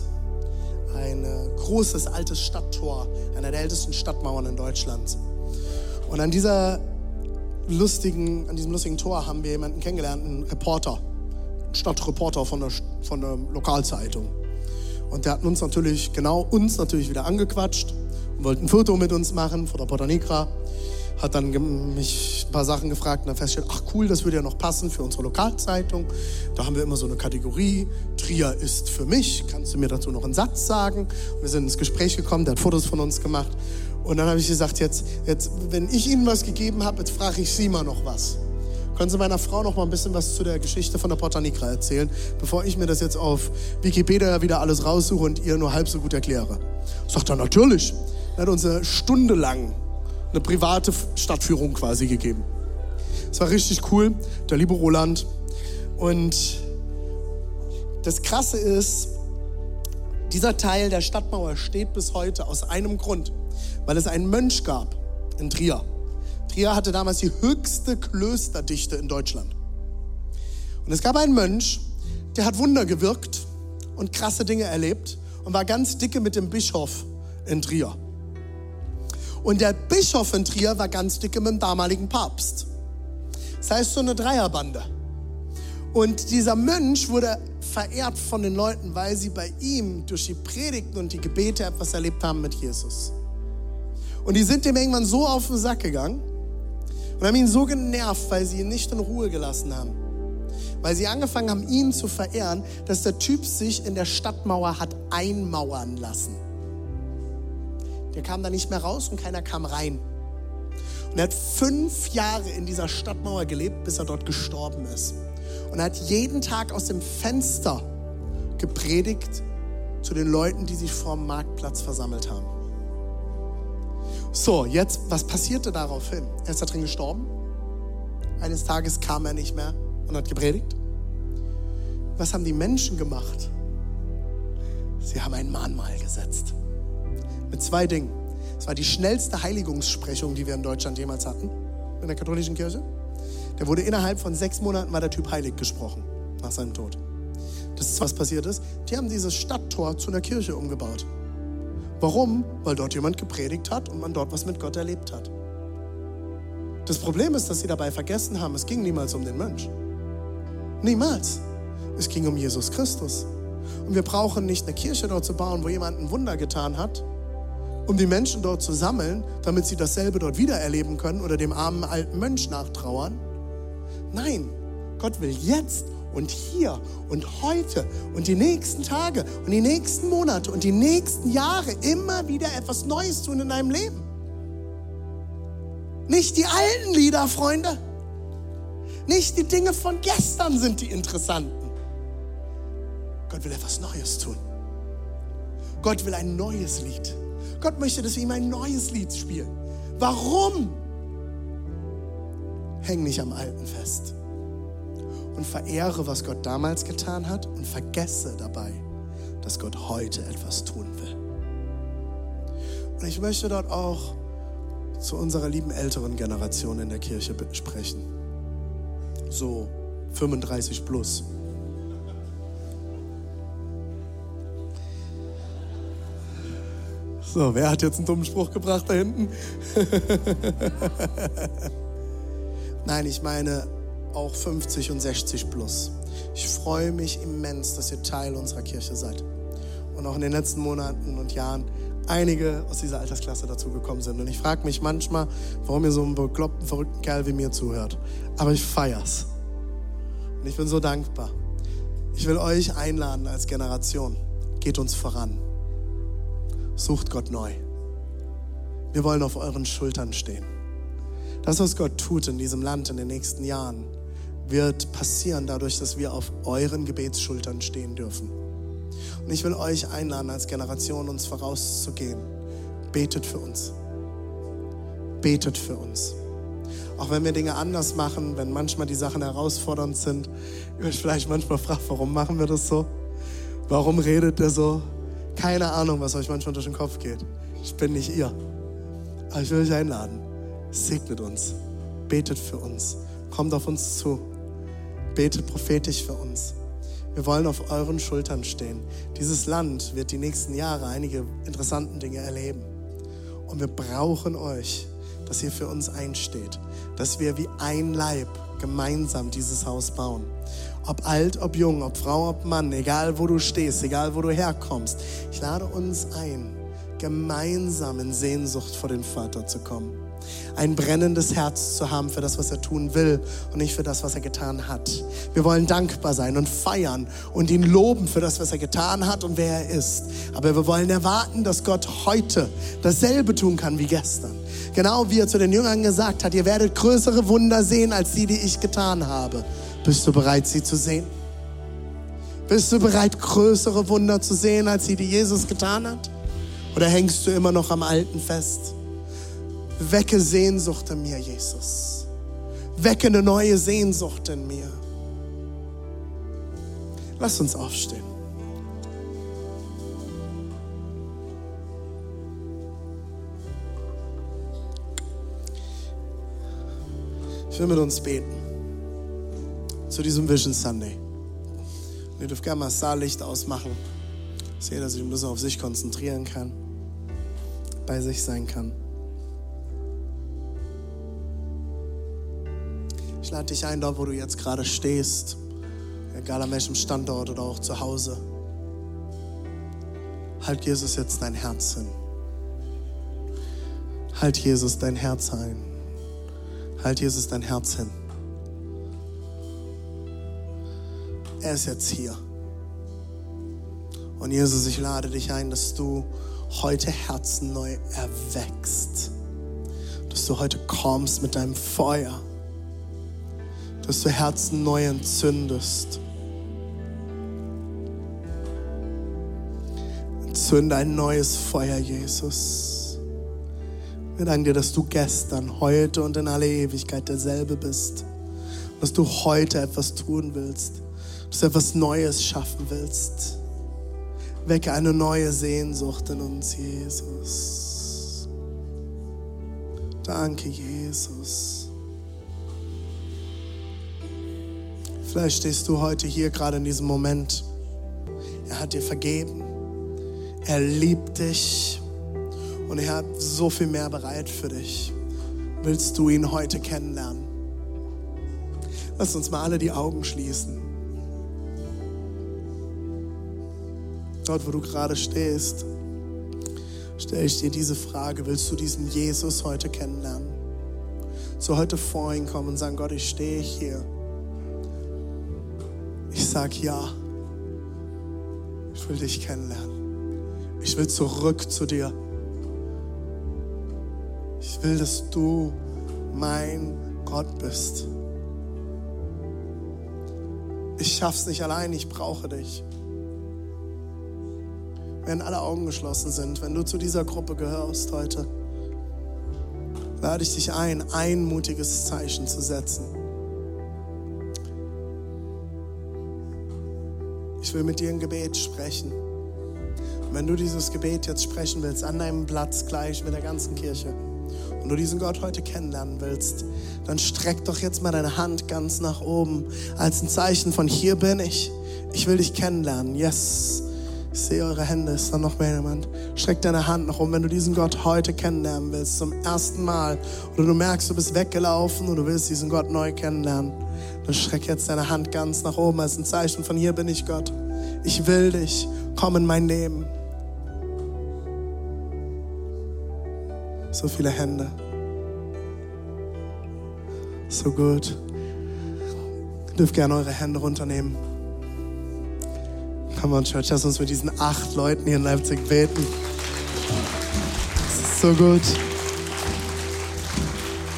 Ein äh, großes altes Stadttor, einer der ältesten Stadtmauern in Deutschland. Und an dieser lustigen, an diesem lustigen Tor haben wir jemanden kennengelernt, einen Reporter, einen Stadtreporter von der, von der Lokalzeitung. Und der hat uns natürlich, genau uns natürlich wieder angequatscht und wollte ein Foto mit uns machen vor der Porta Nigra. Hat dann mich ein paar Sachen gefragt und dann festgestellt, ach cool, das würde ja noch passen für unsere Lokalzeitung. Da haben wir immer so eine Kategorie, Trier ist für mich. Kannst du mir dazu noch einen Satz sagen? Und wir sind ins Gespräch gekommen, der hat Fotos von uns gemacht. Und dann habe ich gesagt, jetzt, jetzt, wenn ich Ihnen was gegeben habe, jetzt frage ich Sie mal noch was. Können Sie meiner Frau noch mal ein bisschen was zu der Geschichte von der Porta Nigra erzählen, bevor ich mir das jetzt auf Wikipedia wieder alles raussuche und ihr nur halb so gut erkläre? Sagt er, natürlich. Er hat uns eine Stunde lang eine private Stadtführung quasi gegeben. Es war richtig cool, der liebe Roland. Und das Krasse ist, dieser Teil der Stadtmauer steht bis heute aus einem Grund, weil es einen Mönch gab in Trier. Trier hatte damals die höchste Klösterdichte in Deutschland. Und es gab einen Mönch, der hat Wunder gewirkt und krasse Dinge erlebt und war ganz dicke mit dem Bischof in Trier. Und der Bischof in Trier war ganz dicke mit dem damaligen Papst. Das heißt so eine Dreierbande. Und dieser Mönch wurde verehrt von den Leuten, weil sie bei ihm durch die Predigten und die Gebete etwas erlebt haben mit Jesus. Und die sind dem irgendwann so auf den Sack gegangen und haben ihn so genervt, weil sie ihn nicht in Ruhe gelassen haben. Weil sie angefangen haben, ihn zu verehren, dass der Typ sich in der Stadtmauer hat einmauern lassen. Der kam da nicht mehr raus und keiner kam rein. Und er hat fünf Jahre in dieser Stadtmauer gelebt, bis er dort gestorben ist. Und er hat jeden Tag aus dem Fenster gepredigt zu den Leuten, die sich vor dem Marktplatz versammelt haben. So, jetzt, was passierte daraufhin? Er ist da drin gestorben. Eines Tages kam er nicht mehr und hat gepredigt. Was haben die Menschen gemacht? Sie haben ein Mahnmal gesetzt. Mit zwei Dingen. Es war die schnellste Heiligungssprechung, die wir in Deutschland jemals hatten, in der katholischen Kirche. Der wurde innerhalb von sechs Monaten war der Typ heilig gesprochen, nach seinem Tod. Das ist, was passiert ist. Die haben dieses Stadttor zu einer Kirche umgebaut. Warum? Weil dort jemand gepredigt hat und man dort was mit Gott erlebt hat. Das Problem ist, dass sie dabei vergessen haben, es ging niemals um den Mönch. Niemals. Es ging um Jesus Christus. Und wir brauchen nicht eine Kirche dort zu bauen, wo jemand ein Wunder getan hat, um die Menschen dort zu sammeln, damit sie dasselbe dort wieder erleben können oder dem armen alten Mönch nachtrauern. Nein, Gott will jetzt und hier und heute und die nächsten Tage und die nächsten Monate und die nächsten Jahre immer wieder etwas Neues tun in deinem Leben. Nicht die alten Lieder, Freunde. Nicht die Dinge von gestern sind die interessanten. Gott will etwas Neues tun. Gott will ein neues Lied. Gott möchte, dass wir ihm ein neues Lied spielen. Warum? Häng nicht am Alten fest. Und verehre, was Gott damals getan hat und vergesse dabei, dass Gott heute etwas tun will. Und ich möchte dort auch zu unserer lieben älteren Generation in der Kirche sprechen. So 35 plus. So, wer hat jetzt einen dummen Spruch gebracht da hinten? *laughs* Nein, ich meine auch 50 und 60 plus. Ich freue mich immens, dass ihr Teil unserer Kirche seid. Und auch in den letzten Monaten und Jahren einige aus dieser Altersklasse dazugekommen sind. Und ich frage mich manchmal, warum ihr so einem bekloppten, verrückten Kerl wie mir zuhört. Aber ich feier's. Und ich bin so dankbar. Ich will euch einladen als Generation. Geht uns voran. Sucht Gott neu. Wir wollen auf euren Schultern stehen. Das, was Gott tut in diesem Land in den nächsten Jahren, wird passieren dadurch, dass wir auf euren Gebetsschultern stehen dürfen. Und ich will euch einladen, als Generation uns vorauszugehen. Betet für uns. Betet für uns. Auch wenn wir Dinge anders machen, wenn manchmal die Sachen herausfordernd sind, ihr euch vielleicht manchmal fragt, warum machen wir das so? Warum redet der so? Keine Ahnung, was euch manchmal durch den Kopf geht. Ich bin nicht ihr. Aber ich will euch einladen. Segnet uns. Betet für uns. Kommt auf uns zu. Betet prophetisch für uns. Wir wollen auf euren Schultern stehen. Dieses Land wird die nächsten Jahre einige interessante Dinge erleben. Und wir brauchen euch. dass ihr für uns einsteht, dass wir wie ein Leib gemeinsam dieses Haus bauen. Ob alt, ob jung, ob Frau, ob Mann, egal wo du stehst, egal wo du herkommst. Ich lade uns ein, gemeinsam in Sehnsucht vor den Vater zu kommen. Ein brennendes Herz zu haben für das, was er tun will und nicht für das, was er getan hat. Wir wollen dankbar sein und feiern und ihn loben für das, was er getan hat und wer er ist. Aber wir wollen erwarten, dass Gott heute dasselbe tun kann wie gestern. Genau wie er zu den Jüngern gesagt hat, ihr werdet größere Wunder sehen als die, die ich getan habe. Bist du bereit, sie zu sehen? Bist du bereit, größere Wunder zu sehen als die, die Jesus getan hat? Oder hängst du immer noch am Alten fest? Wecke Sehnsucht in mir, Jesus. Wecke eine neue Sehnsucht in mir. Lass uns aufstehen. Ich will mit uns beten. Zu diesem Vision Sunday. Und ihr dürft gerne mal das Saallicht ausmachen. Dass jeder sich ein bisschen auf sich konzentrieren kann. Bei sich sein kann. Ich lade dich ein, dort wo du jetzt gerade stehst, egal an welchem Standort oder auch zu Hause. Halt Jesus jetzt dein Herz hin. Halt Jesus dein Herz ein. Halt Jesus dein Herz hin. Er ist jetzt hier. Und Jesus, ich lade dich ein, dass du heute Herzen neu erweckst. Dass du heute kommst mit deinem Feuer. Dass du Herzen neu entzündest. Entzünde ein neues Feuer, Jesus. Wir danken dir, dass du gestern, heute und in alle Ewigkeit derselbe bist. Dass du heute etwas tun willst. Dass du etwas Neues schaffen willst. Wecke eine neue Sehnsucht in uns, Jesus. Danke, Jesus. Vielleicht stehst du heute hier gerade in diesem Moment. Er hat dir vergeben. Er liebt dich. Und er hat so viel mehr bereit für dich. Willst du ihn heute kennenlernen? Lass uns mal alle die Augen schließen. Dort, wo du gerade stehst, stelle ich dir diese Frage. Willst du diesen Jesus heute kennenlernen? So heute vor ihn kommen und sagen, Gott, ich stehe hier. Ich sag ja. Ich will dich kennenlernen. Ich will zurück zu dir. Ich will, dass du mein Gott bist. Ich schaff's nicht allein, ich brauche dich. Wenn alle Augen geschlossen sind, wenn du zu dieser Gruppe gehörst heute, lade ich dich ein, ein mutiges Zeichen zu setzen. Ich will mit dir ein Gebet sprechen. Und wenn du dieses Gebet jetzt sprechen willst, an deinem Platz gleich mit der ganzen Kirche, und du diesen Gott heute kennenlernen willst, dann streck doch jetzt mal deine Hand ganz nach oben als ein Zeichen von hier bin ich. Ich will dich kennenlernen. Yes. Ich sehe eure Hände. Ist da noch mehr jemand? Streck deine Hand nach oben, wenn du diesen Gott heute kennenlernen willst, zum ersten Mal. Oder du merkst, du bist weggelaufen und du willst diesen Gott neu kennenlernen. Dann streck jetzt deine Hand ganz nach oben als ein Zeichen von hier bin ich Gott. Ich will dich. Komm in mein Leben. So viele Hände. So gut. Ihr dürft gerne eure Hände runternehmen. Come on, Church, lass uns mit diesen acht Leuten hier in Leipzig beten. Das ist so gut.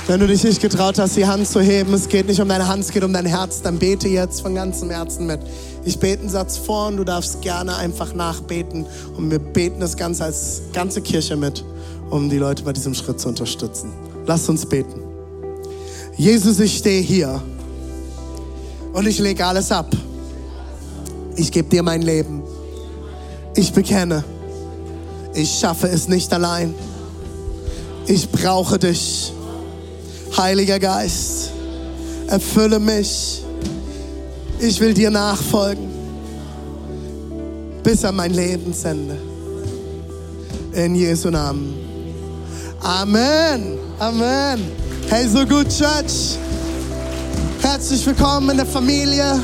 Wenn du dich nicht getraut hast, die Hand zu heben, es geht nicht um deine Hand, es geht um dein Herz, dann bete jetzt von ganzem Herzen mit. Ich bete einen Satz vor und du darfst gerne einfach nachbeten und wir beten das Ganze als ganze Kirche mit um die Leute bei diesem Schritt zu unterstützen. Lasst uns beten. Jesus, ich stehe hier und ich lege alles ab. Ich gebe dir mein Leben. Ich bekenne, ich schaffe es nicht allein. Ich brauche dich. Heiliger Geist, erfülle mich. Ich will dir nachfolgen bis an mein Lebensende. In Jesu Namen. Amen. Amen. Hey, so gut, Church. Herzlich willkommen in der Familie.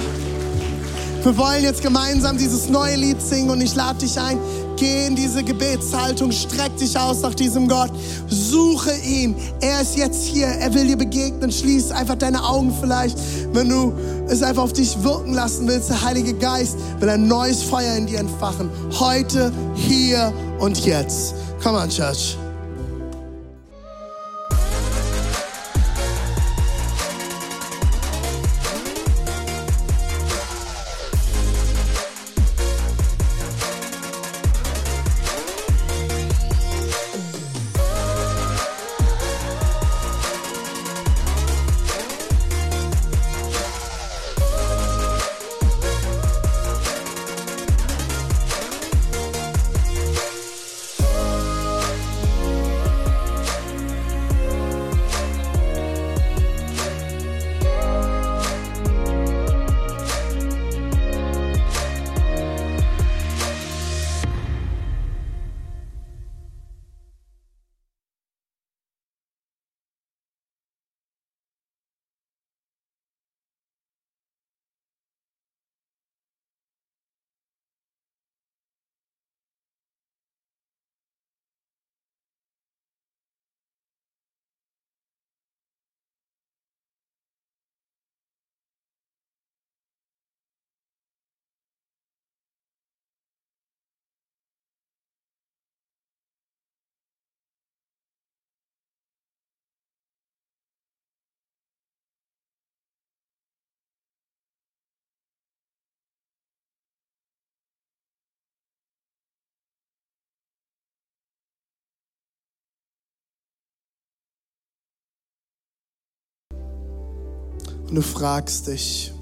Wir wollen jetzt gemeinsam dieses neue Lied singen und ich lade dich ein, geh in diese Gebetshaltung, streck dich aus nach diesem Gott, suche ihn. Er ist jetzt hier, er will dir begegnen. Schließ einfach deine Augen vielleicht, wenn du es einfach auf dich wirken lassen willst. Der Heilige Geist will ein neues Feuer in dir entfachen. Heute, hier und jetzt. Come on, Church. Und du fragst dich,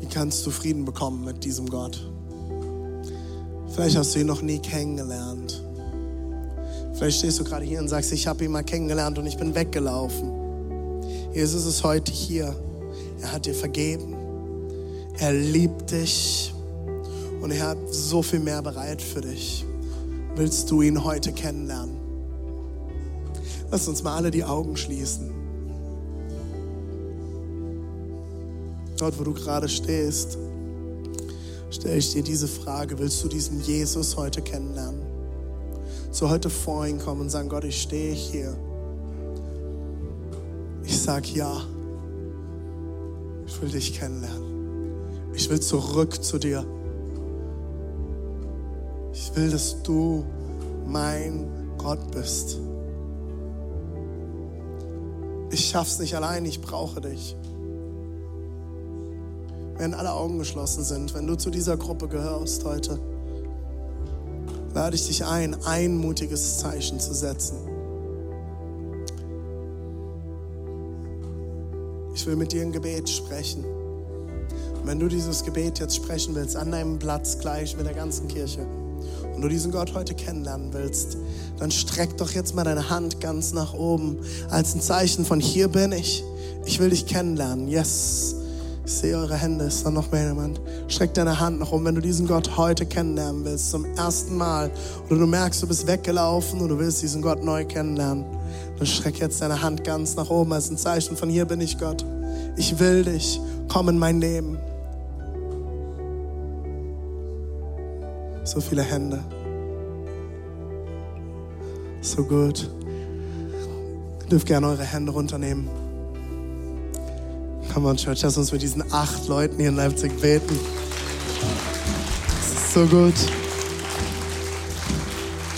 wie kannst du Frieden bekommen mit diesem Gott? Vielleicht hast du ihn noch nie kennengelernt. Vielleicht stehst du gerade hier und sagst, ich habe ihn mal kennengelernt und ich bin weggelaufen. Jesus ist heute hier. Er hat dir vergeben. Er liebt dich. Und er hat so viel mehr bereit für dich. Willst du ihn heute kennenlernen? Lass uns mal alle die Augen schließen. Dort, wo du gerade stehst, stelle ich dir diese Frage, willst du diesen Jesus heute kennenlernen? So heute vor ihn kommen und sagen, Gott, ich stehe hier. Ich sag ja. Ich will dich kennenlernen. Ich will zurück zu dir. Ich will, dass du mein Gott bist. Ich schaff's nicht allein, ich brauche dich wenn alle Augen geschlossen sind, wenn du zu dieser Gruppe gehörst heute, lade ich dich ein, ein mutiges Zeichen zu setzen. Ich will mit dir ein Gebet sprechen. Und wenn du dieses Gebet jetzt sprechen willst, an deinem Platz gleich mit der ganzen Kirche, und du diesen Gott heute kennenlernen willst, dann streck doch jetzt mal deine Hand ganz nach oben als ein Zeichen von hier bin ich. Ich will dich kennenlernen. Yes. Ich sehe eure Hände, ist da noch mehr jemand? Streck deine Hand nach oben, wenn du diesen Gott heute kennenlernen willst, zum ersten Mal. Oder du merkst, du bist weggelaufen und du willst diesen Gott neu kennenlernen. Dann streck jetzt deine Hand ganz nach oben als ein Zeichen von hier bin ich Gott. Ich will dich. Komm in mein Leben. So viele Hände. So gut. Ihr dürft gerne eure Hände runternehmen. Come on, Church, lass uns mit diesen acht Leuten hier in Leipzig beten. Das ist so gut.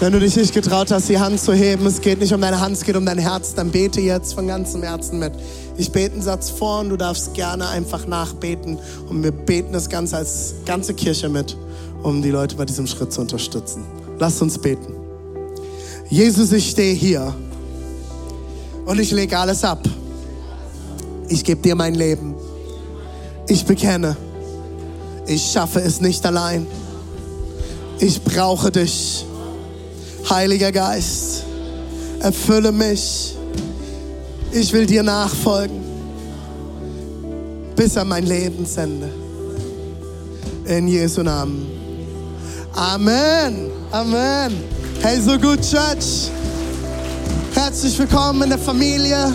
Wenn du dich nicht getraut hast, die Hand zu heben, es geht nicht um deine Hand, es geht um dein Herz, dann bete jetzt von ganzem Herzen mit. Ich bete einen Satz vor und du darfst gerne einfach nachbeten. Und wir beten das Ganze als ganze Kirche mit, um die Leute bei diesem Schritt zu unterstützen. Lass uns beten. Jesus, ich stehe hier und ich lege alles ab ich gebe dir mein Leben. Ich bekenne, ich schaffe es nicht allein. Ich brauche dich. Heiliger Geist, erfülle mich. Ich will dir nachfolgen bis an mein Lebensende. In Jesu Namen. Amen. Amen. Hey, so gut, Church. Herzlich willkommen in der Familie.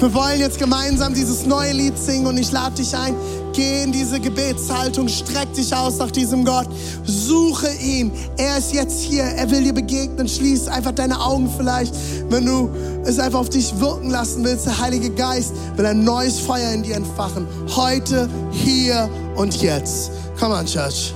Wir wollen jetzt gemeinsam dieses neue Lied singen und ich lade dich ein, geh in diese Gebetshaltung, streck dich aus nach diesem Gott, suche ihn. Er ist jetzt hier, er will dir begegnen. Schließ einfach deine Augen vielleicht, wenn du es einfach auf dich wirken lassen willst. Der Heilige Geist will ein neues Feuer in dir entfachen. Heute, hier und jetzt. Come on, Church.